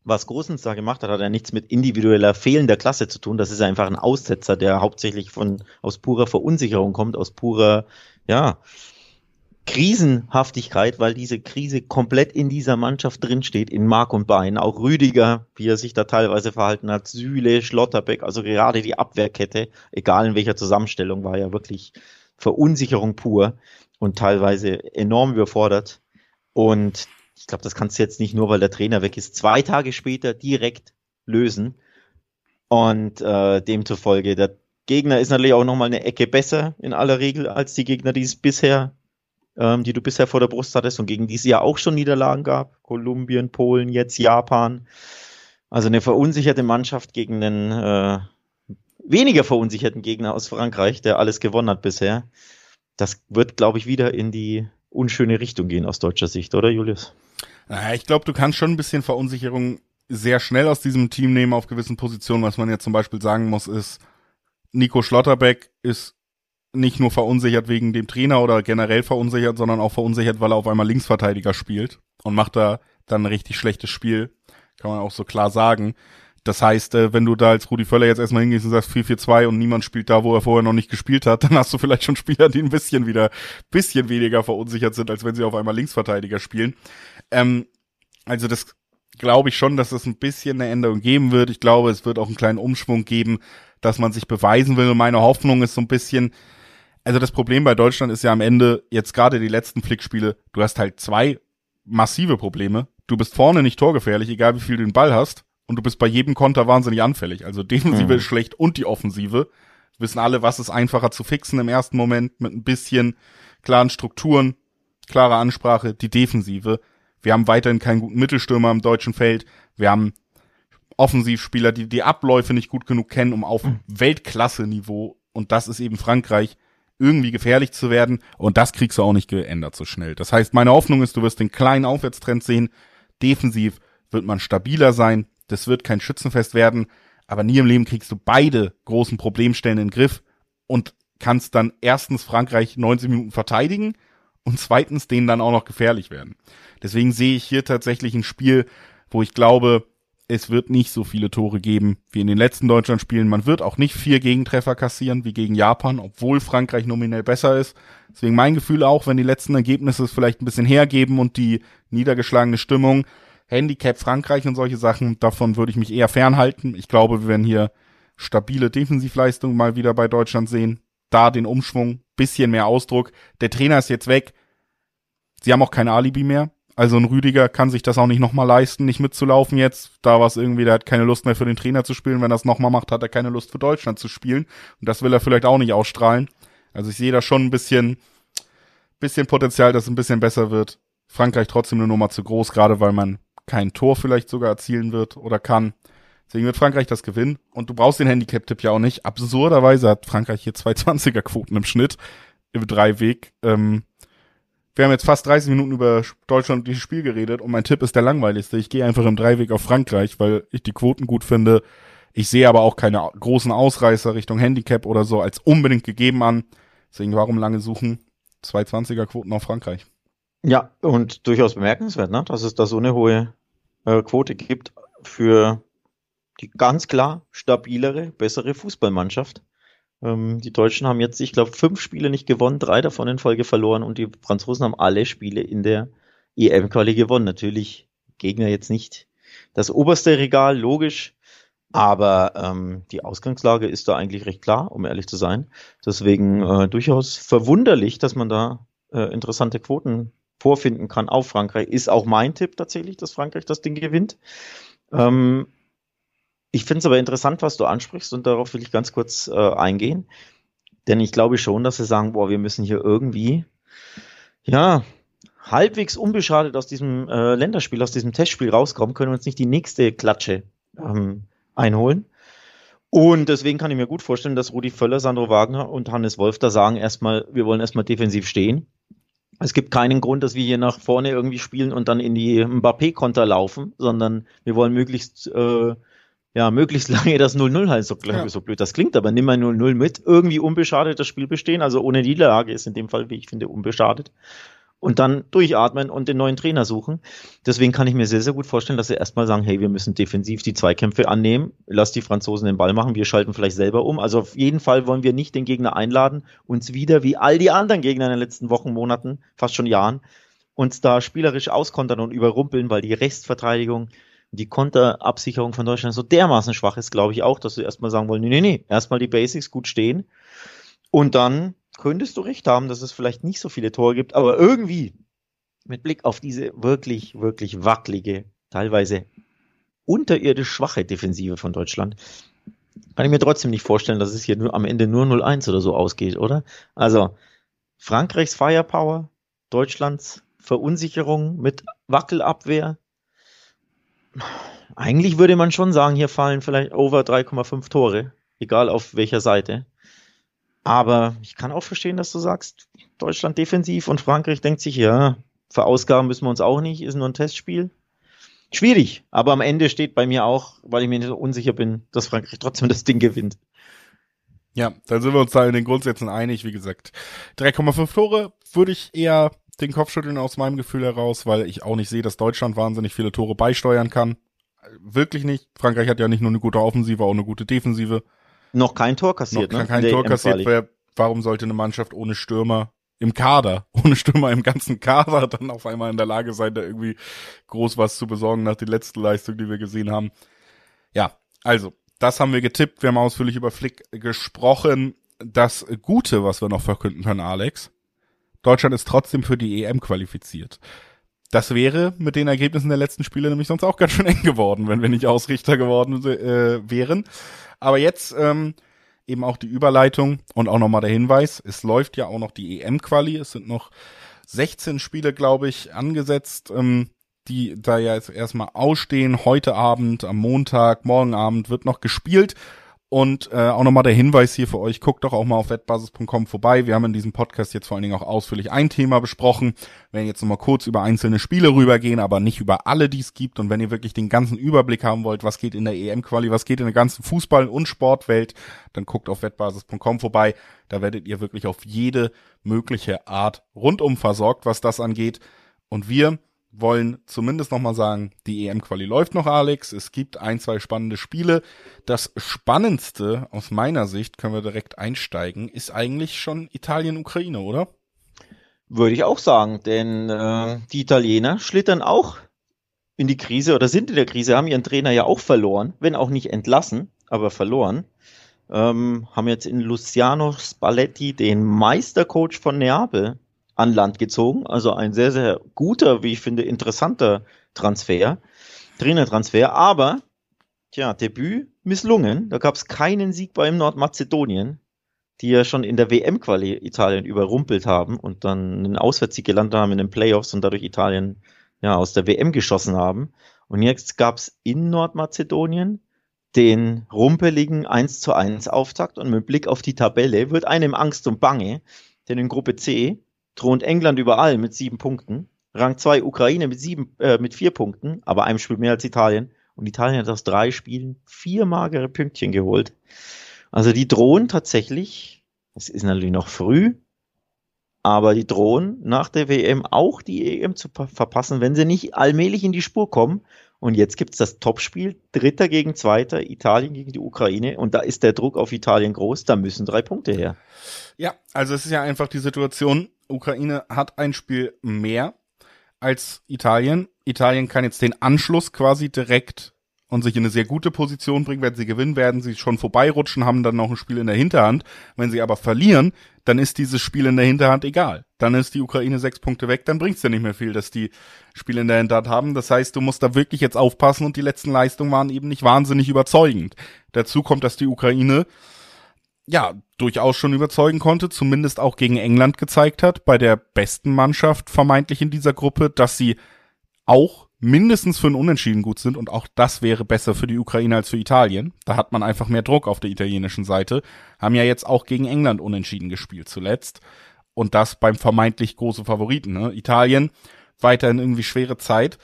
B: was Großens da gemacht hat, hat ja nichts mit individueller fehlender Klasse zu tun. Das ist einfach ein Aussetzer, der hauptsächlich von, aus purer Verunsicherung kommt, aus purer, ja, Krisenhaftigkeit, weil diese Krise komplett in dieser Mannschaft drinsteht, in Mark und Bein. Auch Rüdiger, wie er sich da teilweise verhalten hat, Süle, Schlotterbeck, also gerade die Abwehrkette, egal in welcher Zusammenstellung, war ja wirklich Verunsicherung pur und teilweise enorm überfordert. Und ich glaube, das kannst du jetzt nicht nur, weil der Trainer weg ist, zwei Tage später direkt lösen. Und äh, demzufolge, der Gegner ist natürlich auch nochmal eine Ecke besser in aller Regel als die Gegner, die es bisher, ähm, die du bisher vor der Brust hattest und gegen die es ja auch schon Niederlagen gab. Kolumbien, Polen, jetzt Japan. Also eine verunsicherte Mannschaft gegen einen äh, weniger verunsicherten Gegner aus Frankreich, der alles gewonnen hat bisher. Das wird, glaube ich, wieder in die unschöne Richtung gehen aus deutscher Sicht, oder Julius?
A: Naja, ich glaube, du kannst schon ein bisschen Verunsicherung sehr schnell aus diesem Team nehmen auf gewissen Positionen. Was man ja zum Beispiel sagen muss, ist, Nico Schlotterbeck ist nicht nur verunsichert wegen dem Trainer oder generell verunsichert, sondern auch verunsichert, weil er auf einmal Linksverteidiger spielt und macht da dann ein richtig schlechtes Spiel. Kann man auch so klar sagen. Das heißt, äh, wenn du da als Rudi Völler jetzt erstmal hingehst und sagst 4-4-2 und niemand spielt da, wo er vorher noch nicht gespielt hat, dann hast du vielleicht schon Spieler, die ein bisschen wieder, bisschen weniger verunsichert sind, als wenn sie auf einmal Linksverteidiger spielen. Ähm, also das glaube ich schon, dass es ein bisschen eine Änderung geben wird. Ich glaube, es wird auch einen kleinen Umschwung geben, dass man sich beweisen will. Und meine Hoffnung ist so ein bisschen, also das Problem bei Deutschland ist ja am Ende, jetzt gerade die letzten Flickspiele, du hast halt zwei massive Probleme. Du bist vorne nicht torgefährlich, egal wie viel du den Ball hast und du bist bei jedem Konter wahnsinnig anfällig. Also Defensive mhm. ist schlecht und die Offensive. wissen alle, was ist einfacher zu fixen im ersten Moment mit ein bisschen klaren Strukturen, klare Ansprache, die Defensive. Wir haben weiterhin keinen guten Mittelstürmer im deutschen Feld. Wir haben Offensivspieler, die die Abläufe nicht gut genug kennen, um auf mhm. Weltklasse-Niveau, und das ist eben Frankreich, irgendwie gefährlich zu werden. Und das kriegst du auch nicht geändert so schnell. Das heißt, meine Hoffnung ist, du wirst den kleinen Aufwärtstrend sehen. Defensiv wird man stabiler sein das wird kein Schützenfest werden, aber nie im Leben kriegst du beide großen Problemstellen in den Griff und kannst dann erstens Frankreich 90 Minuten verteidigen und zweitens denen dann auch noch gefährlich werden. Deswegen sehe ich hier tatsächlich ein Spiel, wo ich glaube, es wird nicht so viele Tore geben wie in den letzten Deutschlandspielen. Man wird auch nicht vier Gegentreffer kassieren wie gegen Japan, obwohl Frankreich nominell besser ist. Deswegen mein Gefühl auch, wenn die letzten Ergebnisse es vielleicht ein bisschen hergeben und die niedergeschlagene Stimmung, Handicap Frankreich und solche Sachen, davon würde ich mich eher fernhalten. Ich glaube, wir werden hier stabile Defensivleistungen mal wieder bei Deutschland sehen. Da den Umschwung, bisschen mehr Ausdruck. Der Trainer ist jetzt weg. Sie haben auch kein Alibi mehr. Also ein Rüdiger kann sich das auch nicht nochmal leisten, nicht mitzulaufen jetzt. Da war es irgendwie, der hat keine Lust mehr für den Trainer zu spielen. Wenn er es nochmal macht, hat er keine Lust für Deutschland zu spielen. Und das will er vielleicht auch nicht ausstrahlen. Also ich sehe da schon ein bisschen, bisschen Potenzial, dass es ein bisschen besser wird. Frankreich trotzdem eine Nummer zu groß, gerade weil man kein Tor vielleicht sogar erzielen wird oder kann. Deswegen wird Frankreich das gewinnen. Und du brauchst den Handicap-Tipp ja auch nicht. Absurderweise hat Frankreich hier 220er-Quoten im Schnitt im Dreiweg. Ähm, wir haben jetzt fast 30 Minuten über Deutschland und dieses Spiel geredet und mein Tipp ist der langweiligste. Ich gehe einfach im Dreiweg auf Frankreich, weil ich die Quoten gut finde. Ich sehe aber auch keine großen Ausreißer Richtung Handicap oder so als unbedingt gegeben an. Deswegen warum lange suchen? 220er Quoten auf Frankreich.
B: Ja, und durchaus bemerkenswert, ne? dass es da so eine hohe äh, Quote gibt für die ganz klar stabilere, bessere Fußballmannschaft. Ähm, die Deutschen haben jetzt, ich glaube, fünf Spiele nicht gewonnen, drei davon in Folge verloren und die Franzosen haben alle Spiele in der EM-Quali gewonnen. Natürlich Gegner jetzt nicht das oberste Regal, logisch, aber ähm, die Ausgangslage ist da eigentlich recht klar, um ehrlich zu sein. Deswegen äh, durchaus verwunderlich, dass man da äh, interessante Quoten vorfinden kann auf Frankreich. Ist auch mein Tipp tatsächlich, dass Frankreich das Ding gewinnt. Ähm, ich finde es aber interessant, was du ansprichst und darauf will ich ganz kurz äh, eingehen. Denn ich glaube schon, dass sie sagen, boah, wir müssen hier irgendwie, ja, halbwegs unbeschadet aus diesem äh, Länderspiel, aus diesem Testspiel rauskommen, können wir uns nicht die nächste Klatsche ähm, einholen. Und deswegen kann ich mir gut vorstellen, dass Rudi Völler, Sandro Wagner und Hannes Wolf da sagen, erstmal, wir wollen erstmal defensiv stehen es gibt keinen Grund, dass wir hier nach vorne irgendwie spielen und dann in die Mbappé-Konter laufen, sondern wir wollen möglichst, äh, ja, möglichst lange das 0-0 halt, so, ja. so blöd das klingt, aber nimm mal 0-0 mit, irgendwie unbeschadet das Spiel bestehen, also ohne Niederlage ist in dem Fall, wie ich finde, unbeschadet und dann durchatmen und den neuen Trainer suchen. Deswegen kann ich mir sehr, sehr gut vorstellen, dass sie erstmal sagen, hey, wir müssen defensiv die Zweikämpfe annehmen, lass die Franzosen den Ball machen, wir schalten vielleicht selber um. Also auf jeden Fall wollen wir nicht den Gegner einladen, uns wieder wie all die anderen Gegner in den letzten Wochen, Monaten, fast schon Jahren, uns da spielerisch auskontern und überrumpeln, weil die Rechtsverteidigung, die Konterabsicherung von Deutschland so dermaßen schwach ist, glaube ich auch, dass sie erstmal sagen wollen, nee, nee, nee, erstmal die Basics gut stehen und dann könntest du recht haben, dass es vielleicht nicht so viele Tore gibt, aber irgendwie mit Blick auf diese wirklich, wirklich wackelige, teilweise unterirdisch schwache Defensive von Deutschland, kann ich mir trotzdem nicht vorstellen, dass es hier nur am Ende nur 0-1 oder so ausgeht, oder? Also, Frankreichs Firepower, Deutschlands Verunsicherung mit Wackelabwehr. Eigentlich würde man schon sagen, hier fallen vielleicht over 3,5 Tore, egal auf welcher Seite. Aber ich kann auch verstehen, dass du sagst, Deutschland defensiv und Frankreich denkt sich, ja, verausgaben müssen wir uns auch nicht, ist nur ein Testspiel. Schwierig, aber am Ende steht bei mir auch, weil ich mir nicht so unsicher bin, dass Frankreich trotzdem das Ding gewinnt.
A: Ja, dann sind wir uns da in den Grundsätzen einig, wie gesagt. 3,5 Tore würde ich eher den Kopf schütteln aus meinem Gefühl heraus, weil ich auch nicht sehe, dass Deutschland wahnsinnig viele Tore beisteuern kann. Wirklich nicht. Frankreich hat ja nicht nur eine gute Offensive, auch eine gute Defensive.
B: Noch kein Tor kassiert,
A: Noch ne? kein Tor kassiert. Wer, warum sollte eine Mannschaft ohne Stürmer im Kader, ohne Stürmer im ganzen Kader dann auf einmal in der Lage sein, da irgendwie groß was zu besorgen nach der letzten Leistung, die wir gesehen haben? Ja, also, das haben wir getippt. Wir haben ausführlich über Flick gesprochen. Das Gute, was wir noch verkünden können, Alex, Deutschland ist trotzdem für die EM qualifiziert. Das wäre mit den Ergebnissen der letzten Spiele nämlich sonst auch ganz schön eng geworden, wenn wir nicht Ausrichter geworden äh, wären. Aber jetzt ähm, eben auch die Überleitung und auch nochmal der Hinweis, es läuft ja auch noch die EM-Quali. Es sind noch 16 Spiele, glaube ich, angesetzt, ähm, die da ja jetzt erstmal ausstehen. Heute Abend, am Montag, morgen Abend wird noch gespielt. Und äh, auch nochmal der Hinweis hier für euch, guckt doch auch mal auf wettbasis.com vorbei. Wir haben in diesem Podcast jetzt vor allen Dingen auch ausführlich ein Thema besprochen. Wir werden jetzt nochmal kurz über einzelne Spiele rübergehen, aber nicht über alle, die es gibt. Und wenn ihr wirklich den ganzen Überblick haben wollt, was geht in der EM-Quali, was geht in der ganzen Fußball- und Sportwelt, dann guckt auf wettbasis.com vorbei. Da werdet ihr wirklich auf jede mögliche Art rundum versorgt, was das angeht. Und wir wollen zumindest nochmal sagen, die EM-Quali läuft noch, Alex. Es gibt ein, zwei spannende Spiele. Das Spannendste aus meiner Sicht, können wir direkt einsteigen, ist eigentlich schon Italien-Ukraine, oder?
B: Würde ich auch sagen, denn äh, die Italiener schlittern auch in die Krise oder sind in der Krise, haben ihren Trainer ja auch verloren, wenn auch nicht entlassen, aber verloren. Ähm, haben jetzt in Luciano Spalletti den Meistercoach von Neapel an Land gezogen. Also ein sehr, sehr guter, wie ich finde, interessanter Transfer, Trainertransfer. Aber, tja, Debüt misslungen. Da gab es keinen Sieg beim Nordmazedonien, die ja schon in der WM-Quali Italien überrumpelt haben und dann einen Auswärtssieg gelandet haben in den Playoffs und dadurch Italien ja aus der WM geschossen haben. Und jetzt gab es in Nordmazedonien den rumpeligen 1 zu 1 Auftakt und mit Blick auf die Tabelle wird einem Angst und Bange, denn in Gruppe C thront England überall mit sieben Punkten. Rang 2 Ukraine mit sieben, äh, mit vier Punkten, aber einem Spiel mehr als Italien. Und Italien hat aus drei Spielen vier magere Pünktchen geholt. Also die drohen tatsächlich, es ist natürlich noch früh, aber die drohen nach der WM auch die EM zu verpassen, wenn sie nicht allmählich in die Spur kommen. Und jetzt gibt's das Topspiel, Dritter gegen Zweiter, Italien gegen die Ukraine. Und da ist der Druck auf Italien groß, da müssen drei Punkte her.
A: Ja, also es ist ja einfach die Situation, Ukraine hat ein Spiel mehr als Italien. Italien kann jetzt den Anschluss quasi direkt und sich in eine sehr gute Position bringen. Wenn sie gewinnen, werden sie schon vorbeirutschen, haben dann noch ein Spiel in der Hinterhand. Wenn sie aber verlieren, dann ist dieses Spiel in der Hinterhand egal. Dann ist die Ukraine sechs Punkte weg, dann bringt's ja nicht mehr viel, dass die Spiele in der Hinterhand haben. Das heißt, du musst da wirklich jetzt aufpassen und die letzten Leistungen waren eben nicht wahnsinnig überzeugend. Dazu kommt, dass die Ukraine ja, durchaus schon überzeugen konnte, zumindest auch gegen England gezeigt hat, bei der besten Mannschaft vermeintlich in dieser Gruppe, dass sie auch mindestens für ein Unentschieden gut sind und auch das wäre besser für die Ukraine als für Italien. Da hat man einfach mehr Druck auf der italienischen Seite. Haben ja jetzt auch gegen England unentschieden gespielt zuletzt. Und das beim vermeintlich großen Favoriten. Ne? Italien weiterhin irgendwie schwere Zeit.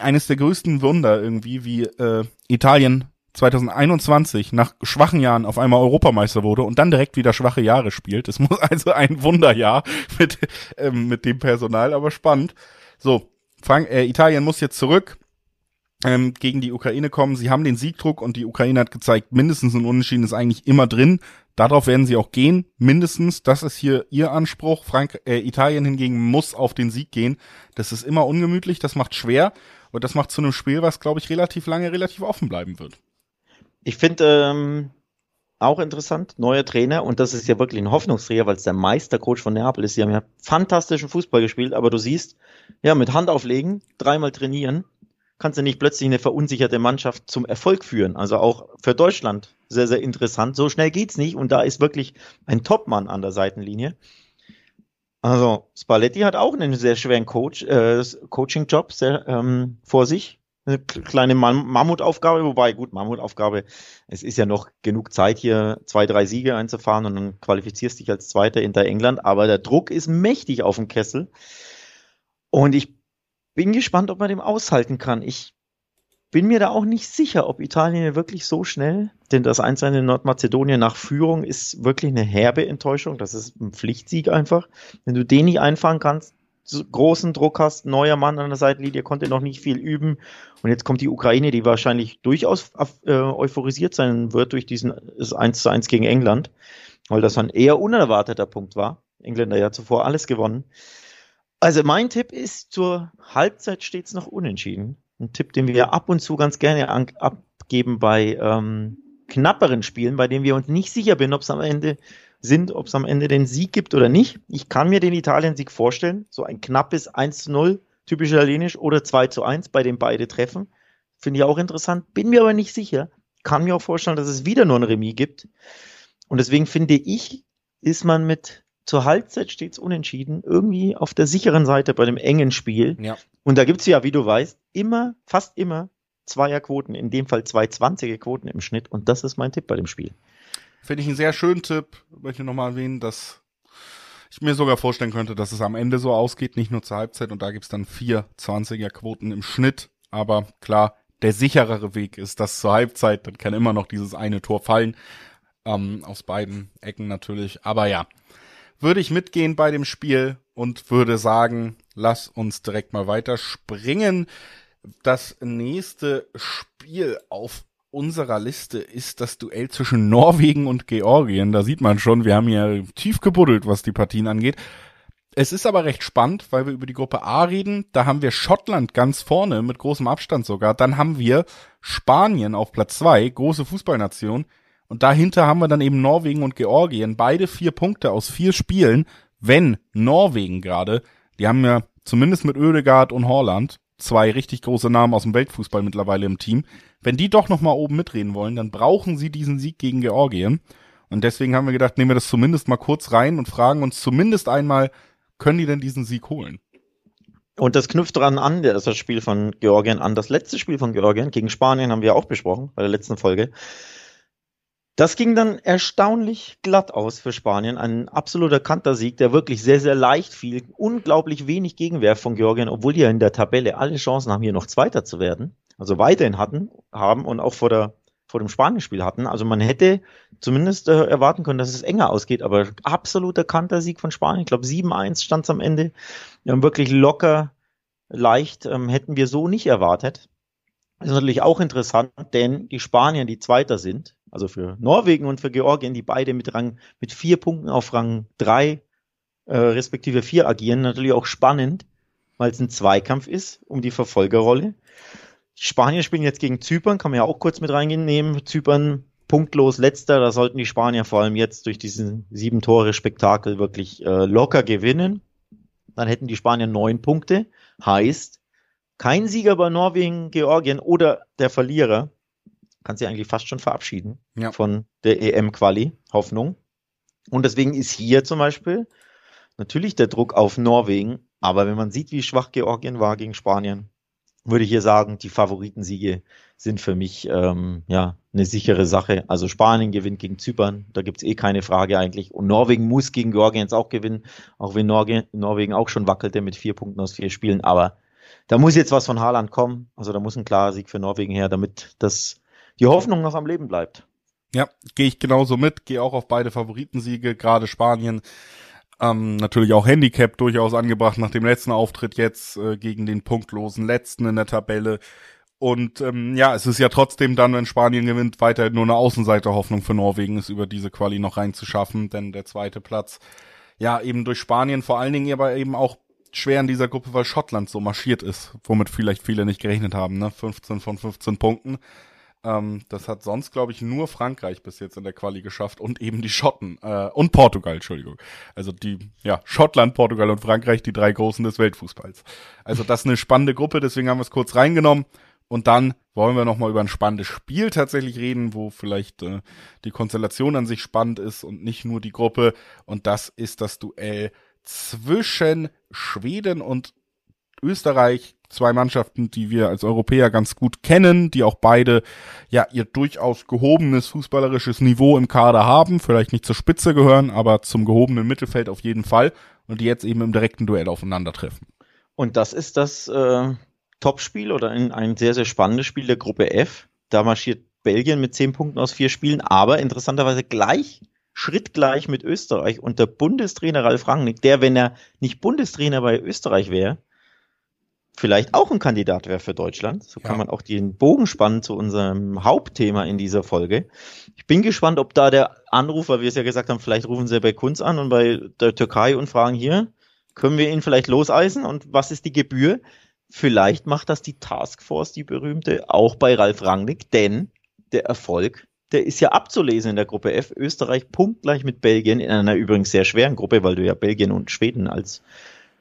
A: Eines der größten Wunder irgendwie, wie äh, Italien 2021 nach schwachen Jahren auf einmal Europameister wurde und dann direkt wieder schwache Jahre spielt. Es muss also ein Wunderjahr mit, ähm, mit dem Personal, aber spannend. So, Frank, äh, Italien muss jetzt zurück ähm, gegen die Ukraine kommen. Sie haben den Siegdruck und die Ukraine hat gezeigt, mindestens ein Unentschieden ist eigentlich immer drin. Darauf werden sie auch gehen, mindestens. Das ist hier ihr Anspruch. Frank, äh, Italien hingegen muss auf den Sieg gehen. Das ist immer ungemütlich, das macht schwer und das macht zu einem Spiel, was glaube ich relativ lange relativ offen bleiben wird
B: ich finde, ähm, auch interessant, neuer Trainer und das ist ja wirklich ein Hoffnungsträger, weil es der Meistercoach von Neapel ist. Sie haben ja fantastischen Fußball gespielt, aber du siehst, ja, mit Hand auflegen, dreimal trainieren, kannst du nicht plötzlich eine verunsicherte Mannschaft zum Erfolg führen. Also auch für Deutschland sehr, sehr interessant. So schnell geht's nicht und da ist wirklich ein Topmann an der Seitenlinie. Also Spalletti hat auch einen sehr schweren Coach, äh, Coaching-Job ähm, vor sich eine kleine Mammutaufgabe, wobei, gut, Mammutaufgabe, es ist ja noch genug Zeit hier, zwei, drei Siege einzufahren und dann qualifizierst dich als Zweiter hinter England, aber der Druck ist mächtig auf dem Kessel und ich bin gespannt, ob man dem aushalten kann. Ich bin mir da auch nicht sicher, ob Italien wirklich so schnell, denn das Einzelne in Nordmazedonien nach Führung ist wirklich eine herbe Enttäuschung. Das ist ein Pflichtsieg einfach. Wenn du den nicht einfahren kannst, großen Druck hast, neuer Mann an der Seitenlinie, konnte noch nicht viel üben. Und jetzt kommt die Ukraine, die wahrscheinlich durchaus äh, euphorisiert sein wird durch diesen 1 zu 1 gegen England, weil das ein eher unerwarteter Punkt war. Engländer ja zuvor alles gewonnen. Also mein Tipp ist, zur Halbzeit steht es noch unentschieden. Ein Tipp, den wir ab und zu ganz gerne abgeben bei ähm, knapperen Spielen, bei denen wir uns nicht sicher sind, ob es am Ende sind, ob es am Ende den Sieg gibt oder nicht. Ich kann mir den Italien-Sieg vorstellen, so ein knappes 1 zu 0, typisch italienisch, oder 2 zu 1, bei dem beide treffen. Finde ich auch interessant, bin mir aber nicht sicher. Kann mir auch vorstellen, dass es wieder nur ein Remis gibt. Und deswegen finde ich, ist man mit zur Halbzeit stets unentschieden, irgendwie auf der sicheren Seite bei dem engen Spiel. Ja. Und da gibt's ja, wie du weißt, immer, fast immer Zweierquoten, in dem Fall zwei 20er Quoten im Schnitt. Und das ist mein Tipp bei dem Spiel.
A: Finde ich einen sehr schönen Tipp. Möchte nochmal erwähnen, dass ich mir sogar vorstellen könnte, dass es am Ende so ausgeht, nicht nur zur Halbzeit und da gibt's dann vier 20er Quoten im Schnitt. Aber klar, der sicherere Weg ist, dass zur Halbzeit, dann kann immer noch dieses eine Tor fallen. Ähm, aus beiden Ecken natürlich. Aber ja, würde ich mitgehen bei dem Spiel und würde sagen, lass uns direkt mal weiter springen. Das nächste Spiel auf unserer Liste ist das Duell zwischen Norwegen und Georgien. Da sieht man schon, wir haben hier tief gebuddelt, was die Partien angeht. Es ist aber recht spannend, weil wir über die Gruppe A reden. Da haben wir Schottland ganz vorne, mit großem Abstand sogar. Dann haben wir Spanien auf Platz zwei, große Fußballnation. Und dahinter haben wir dann eben Norwegen und Georgien. Beide vier Punkte aus vier Spielen. Wenn Norwegen gerade, die haben ja zumindest mit Oedegaard und Horland zwei richtig große Namen aus dem Weltfußball mittlerweile im Team. Wenn die doch noch mal oben mitreden wollen, dann brauchen sie diesen Sieg gegen Georgien. Und deswegen haben wir gedacht, nehmen wir das zumindest mal kurz rein und fragen uns zumindest einmal, können die denn diesen Sieg holen?
B: Und das knüpft daran an, das Spiel von Georgien an. Das letzte Spiel von Georgien gegen Spanien haben wir auch besprochen bei der letzten Folge. Das ging dann erstaunlich glatt aus für Spanien. Ein absoluter Kantersieg, der wirklich sehr, sehr leicht fiel. Unglaublich wenig Gegenwehr von Georgien, obwohl die ja in der Tabelle alle Chancen haben, hier noch Zweiter zu werden. Also weiterhin hatten, haben und auch vor der vor dem Spanienspiel hatten. Also man hätte zumindest äh, erwarten können, dass es enger ausgeht, aber absoluter Kantersieg von Spanien. Ich glaube 7-1 stand es am Ende. Haben wirklich locker, leicht, ähm, hätten wir so nicht erwartet. Das ist natürlich auch interessant, denn die Spanier, die Zweiter sind, also für Norwegen und für Georgien, die beide mit Rang, mit vier Punkten auf Rang drei äh, respektive vier agieren, natürlich auch spannend, weil es ein Zweikampf ist um die Verfolgerrolle. Die Spanier spielen jetzt gegen Zypern, kann man ja auch kurz mit reingehen. Zypern punktlos letzter, da sollten die Spanier vor allem jetzt durch diesen sieben Tore Spektakel wirklich äh, locker gewinnen. Dann hätten die Spanier neun Punkte, heißt kein Sieger bei Norwegen, Georgien oder der Verlierer kann sich eigentlich fast schon verabschieden ja. von der EM-Quali, Hoffnung. Und deswegen ist hier zum Beispiel natürlich der Druck auf Norwegen. Aber wenn man sieht, wie schwach Georgien war gegen Spanien, würde ich hier sagen, die Favoritensiege sind für mich ähm, ja eine sichere Sache. Also Spanien gewinnt gegen Zypern, da gibt's eh keine Frage eigentlich. Und Norwegen muss gegen Georgien jetzt auch gewinnen, auch wenn Norge Norwegen auch schon wackelte mit vier Punkten aus vier Spielen. Aber da muss jetzt was von Haaland kommen. Also da muss ein klarer Sieg für Norwegen her, damit das die Hoffnung noch am Leben bleibt.
A: Ja, gehe ich genauso mit, gehe auch auf beide Favoritensiege, gerade Spanien. Ähm, natürlich auch Handicap durchaus angebracht nach dem letzten Auftritt jetzt äh, gegen den punktlosen Letzten in der Tabelle. Und ähm, ja, es ist ja trotzdem dann, wenn Spanien gewinnt, weiter nur eine Außenseiterhoffnung für Norwegen ist, über diese Quali noch reinzuschaffen, denn der zweite Platz, ja, eben durch Spanien vor allen Dingen aber eben auch schwer in dieser Gruppe, weil Schottland so marschiert ist, womit vielleicht viele nicht gerechnet haben, ne? 15 von 15 Punkten. Ähm, das hat sonst, glaube ich, nur Frankreich bis jetzt in der Quali geschafft und eben die Schotten äh, und Portugal, Entschuldigung. Also die, ja, Schottland, Portugal und Frankreich, die drei Großen des Weltfußballs. Also das ist eine spannende Gruppe, deswegen haben wir es kurz reingenommen. Und dann wollen wir nochmal über ein spannendes Spiel tatsächlich reden, wo vielleicht äh, die Konstellation an sich spannend ist und nicht nur die Gruppe. Und das ist das Duell zwischen Schweden und Österreich. Zwei Mannschaften, die wir als Europäer ganz gut kennen, die auch beide ja ihr durchaus gehobenes fußballerisches Niveau im Kader haben, vielleicht nicht zur Spitze gehören, aber zum gehobenen Mittelfeld auf jeden Fall und die jetzt eben im direkten Duell aufeinandertreffen.
B: Und das ist das äh, Topspiel oder ein, ein sehr, sehr spannendes Spiel der Gruppe F. Da marschiert Belgien mit zehn Punkten aus vier Spielen, aber interessanterweise gleich, schrittgleich mit Österreich und der Bundestrainer Ralf Rangnick, der, wenn er nicht Bundestrainer bei Österreich wäre, vielleicht auch ein Kandidat wäre für Deutschland. So kann ja. man auch den Bogen spannen zu unserem Hauptthema in dieser Folge. Ich bin gespannt, ob da der Anruf, weil wir es ja gesagt haben, vielleicht rufen sie bei Kunz an und bei der Türkei und fragen hier, können wir ihn vielleicht loseisen und was ist die Gebühr? Vielleicht macht das die Taskforce, die berühmte, auch bei Ralf Rangnick, denn der Erfolg, der ist ja abzulesen in der Gruppe F. Österreich punktgleich mit Belgien in einer übrigens sehr schweren Gruppe, weil du ja Belgien und Schweden als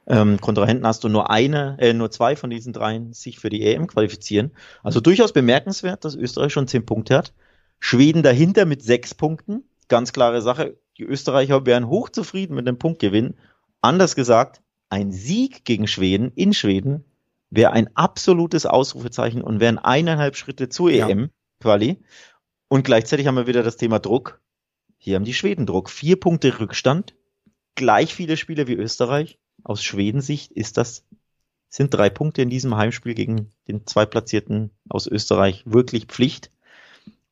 B: ähm, Kontrahenten hast und nur eine, äh, nur zwei von diesen dreien sich für die EM qualifizieren. Also durchaus bemerkenswert, dass Österreich schon zehn Punkte hat. Schweden dahinter mit sechs Punkten. Ganz klare Sache. Die Österreicher wären hochzufrieden mit dem Punktgewinn. Anders gesagt, ein Sieg gegen Schweden in Schweden wäre ein absolutes Ausrufezeichen und wären eineinhalb Schritte zur ja. EM Quali. Und gleichzeitig haben wir wieder das Thema Druck. Hier haben die Schweden Druck. Vier Punkte Rückstand, gleich viele Spiele wie Österreich. Aus Schwedensicht ist das, sind drei Punkte in diesem Heimspiel gegen den Zweitplatzierten aus Österreich wirklich Pflicht.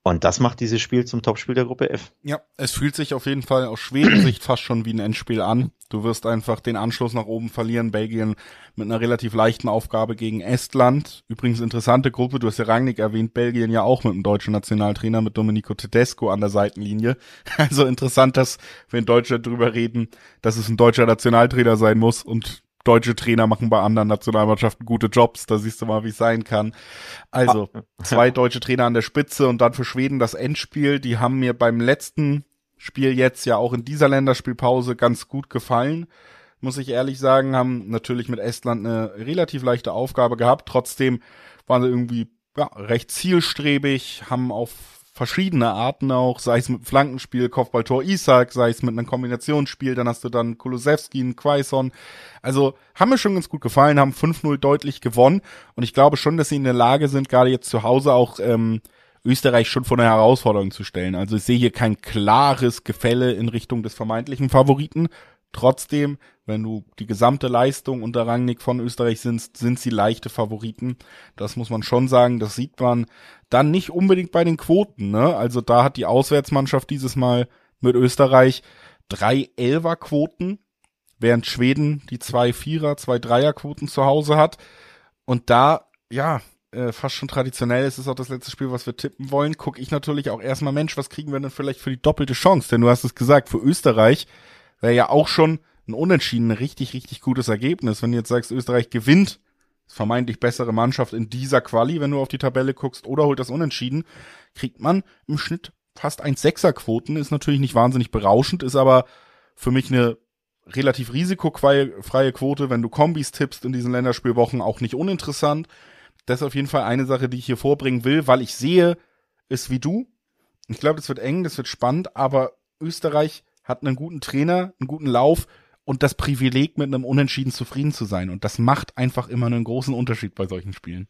B: Und das macht dieses Spiel zum Topspiel der Gruppe F.
A: Ja, es fühlt sich auf jeden Fall aus Schwedensicht fast schon wie ein Endspiel an. Du wirst einfach den Anschluss nach oben verlieren. Belgien mit einer relativ leichten Aufgabe gegen Estland. Übrigens interessante Gruppe. Du hast ja Rangnick erwähnt. Belgien ja auch mit einem deutschen Nationaltrainer, mit Domenico Tedesco an der Seitenlinie. Also interessant, dass wir in Deutschland drüber reden, dass es ein deutscher Nationaltrainer sein muss und deutsche Trainer machen bei anderen Nationalmannschaften gute Jobs, da siehst du mal, wie es sein kann. Also, ah. zwei deutsche Trainer an der Spitze und dann für Schweden das Endspiel. Die haben mir beim letzten Spiel jetzt ja auch in dieser Länderspielpause ganz gut gefallen. Muss ich ehrlich sagen, haben natürlich mit Estland eine relativ leichte Aufgabe gehabt. Trotzdem waren sie irgendwie ja, recht zielstrebig, haben auf verschiedene Arten auch, sei es mit Flankenspiel, Kopfballtor Isaac, sei es mit einem Kombinationsspiel, dann hast du dann Kulusewski, einen Quaison. Also haben mir schon ganz gut gefallen, haben 5-0 deutlich gewonnen und ich glaube schon, dass sie in der Lage sind, gerade jetzt zu Hause auch ähm, Österreich schon vor eine Herausforderung zu stellen. Also ich sehe hier kein klares Gefälle in Richtung des vermeintlichen Favoriten. Trotzdem, wenn du die gesamte Leistung unter Rangnick von Österreich sind, sind sie leichte Favoriten. Das muss man schon sagen. Das sieht man dann nicht unbedingt bei den Quoten. Ne? Also da hat die Auswärtsmannschaft dieses Mal mit Österreich drei Elfer-Quoten, während Schweden die zwei Vierer, zwei Dreier-Quoten zu Hause hat. Und da, ja, äh, fast schon traditionell, es ist auch das letzte Spiel, was wir tippen wollen, gucke ich natürlich auch erstmal, Mensch, was kriegen wir denn vielleicht für die doppelte Chance? Denn du hast es gesagt, für Österreich wäre ja auch schon ein Unentschieden ein richtig, richtig gutes Ergebnis. Wenn du jetzt sagst, Österreich gewinnt, vermeintlich bessere Mannschaft in dieser Quali, wenn du auf die Tabelle guckst, oder holt das Unentschieden, kriegt man im Schnitt fast 1,6er Quoten, ist natürlich nicht wahnsinnig berauschend, ist aber für mich eine relativ risikofreie Quote, wenn du Kombis tippst in diesen Länderspielwochen, auch nicht uninteressant. Das ist auf jeden Fall eine Sache, die ich hier vorbringen will, weil ich sehe es wie du. Ich glaube, das wird eng, das wird spannend, aber Österreich hat einen guten Trainer, einen guten Lauf und das Privileg, mit einem Unentschieden zufrieden zu sein. Und das macht einfach immer einen großen Unterschied bei solchen Spielen.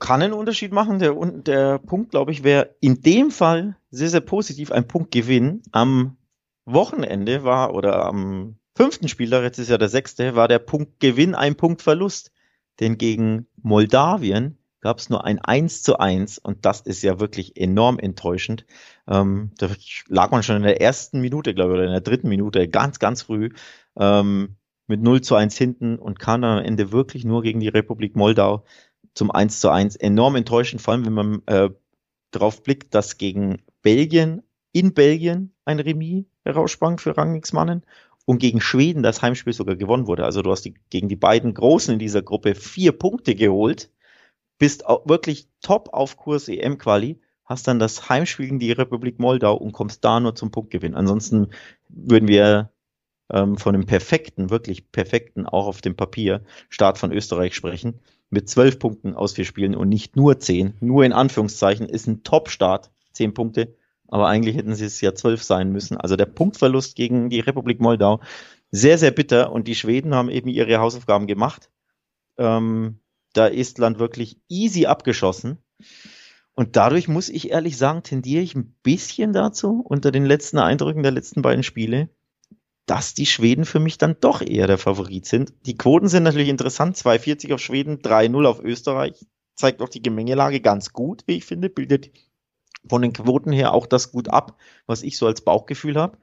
B: Kann einen Unterschied machen. Der, der Punkt, glaube ich, wäre in dem Fall sehr, sehr positiv ein Punktgewinn. Am Wochenende war, oder am fünften Spieltag, jetzt ist ja der sechste, war der Punktgewinn ein Punktverlust. Denn gegen Moldawien gab es nur ein 1 zu 1 und das ist ja wirklich enorm enttäuschend. Ähm, da lag man schon in der ersten Minute, glaube ich, oder in der dritten Minute, ganz, ganz früh, ähm, mit 0 zu 1 hinten und kam dann am Ende wirklich nur gegen die Republik Moldau zum 1 zu 1. Enorm enttäuschend, vor allem wenn man äh, darauf blickt, dass gegen Belgien, in Belgien ein Remis heraussprang für Rangnicksmannen und gegen Schweden das Heimspiel sogar gewonnen wurde. Also du hast die, gegen die beiden Großen in dieser Gruppe vier Punkte geholt bist wirklich top auf Kurs EM-Quali, hast dann das Heimspiel gegen die Republik Moldau und kommst da nur zum Punktgewinn. Ansonsten würden wir ähm, von einem perfekten, wirklich perfekten, auch auf dem Papier, Start von Österreich sprechen. Mit zwölf Punkten aus vier Spielen und nicht nur zehn. Nur in Anführungszeichen ist ein Top-Start, zehn Punkte. Aber eigentlich hätten sie es ja zwölf sein müssen. Also der Punktverlust gegen die Republik Moldau sehr, sehr bitter. Und die Schweden haben eben ihre Hausaufgaben gemacht. Ähm, da ist Land wirklich easy abgeschossen. Und dadurch muss ich ehrlich sagen, tendiere ich ein bisschen dazu, unter den letzten Eindrücken der letzten beiden Spiele, dass die Schweden für mich dann doch eher der Favorit sind. Die Quoten sind natürlich interessant. 2,40 auf Schweden, 3,0 auf Österreich. Zeigt auch die Gemengelage ganz gut, wie ich finde. Bildet von den Quoten her auch das gut ab, was ich so als Bauchgefühl habe.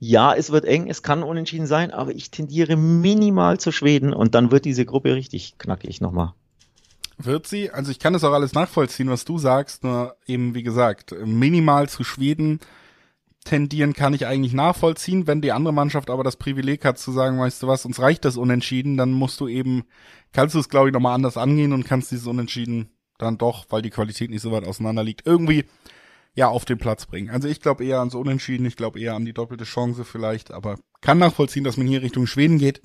B: Ja, es wird eng, es kann unentschieden sein, aber ich tendiere minimal zu Schweden und dann wird diese Gruppe richtig knackig nochmal.
A: Wird sie? Also ich kann das auch alles nachvollziehen, was du sagst, nur eben wie gesagt, minimal zu Schweden tendieren kann ich eigentlich nachvollziehen. Wenn die andere Mannschaft aber das Privileg hat zu sagen, weißt du was, uns reicht das Unentschieden, dann musst du eben, kannst du es glaube ich nochmal anders angehen und kannst dieses Unentschieden dann doch, weil die Qualität nicht so weit auseinander liegt, irgendwie ja auf den Platz bringen. Also ich glaube eher ans Unentschieden, ich glaube eher an die doppelte Chance vielleicht, aber kann nachvollziehen, dass man hier Richtung Schweden geht.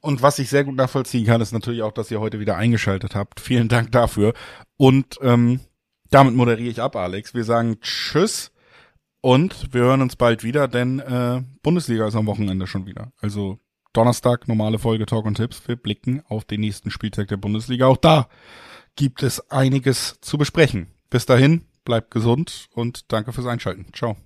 A: Und was ich sehr gut nachvollziehen kann, ist natürlich auch, dass ihr heute wieder eingeschaltet habt. Vielen Dank dafür. Und ähm, damit moderiere ich ab, Alex. Wir sagen Tschüss und wir hören uns bald wieder, denn äh, Bundesliga ist am Wochenende schon wieder. Also Donnerstag normale Folge Talk und Tipps. Wir blicken auf den nächsten Spieltag der Bundesliga. Auch da gibt es einiges zu besprechen. Bis dahin, bleibt gesund und danke fürs Einschalten. Ciao.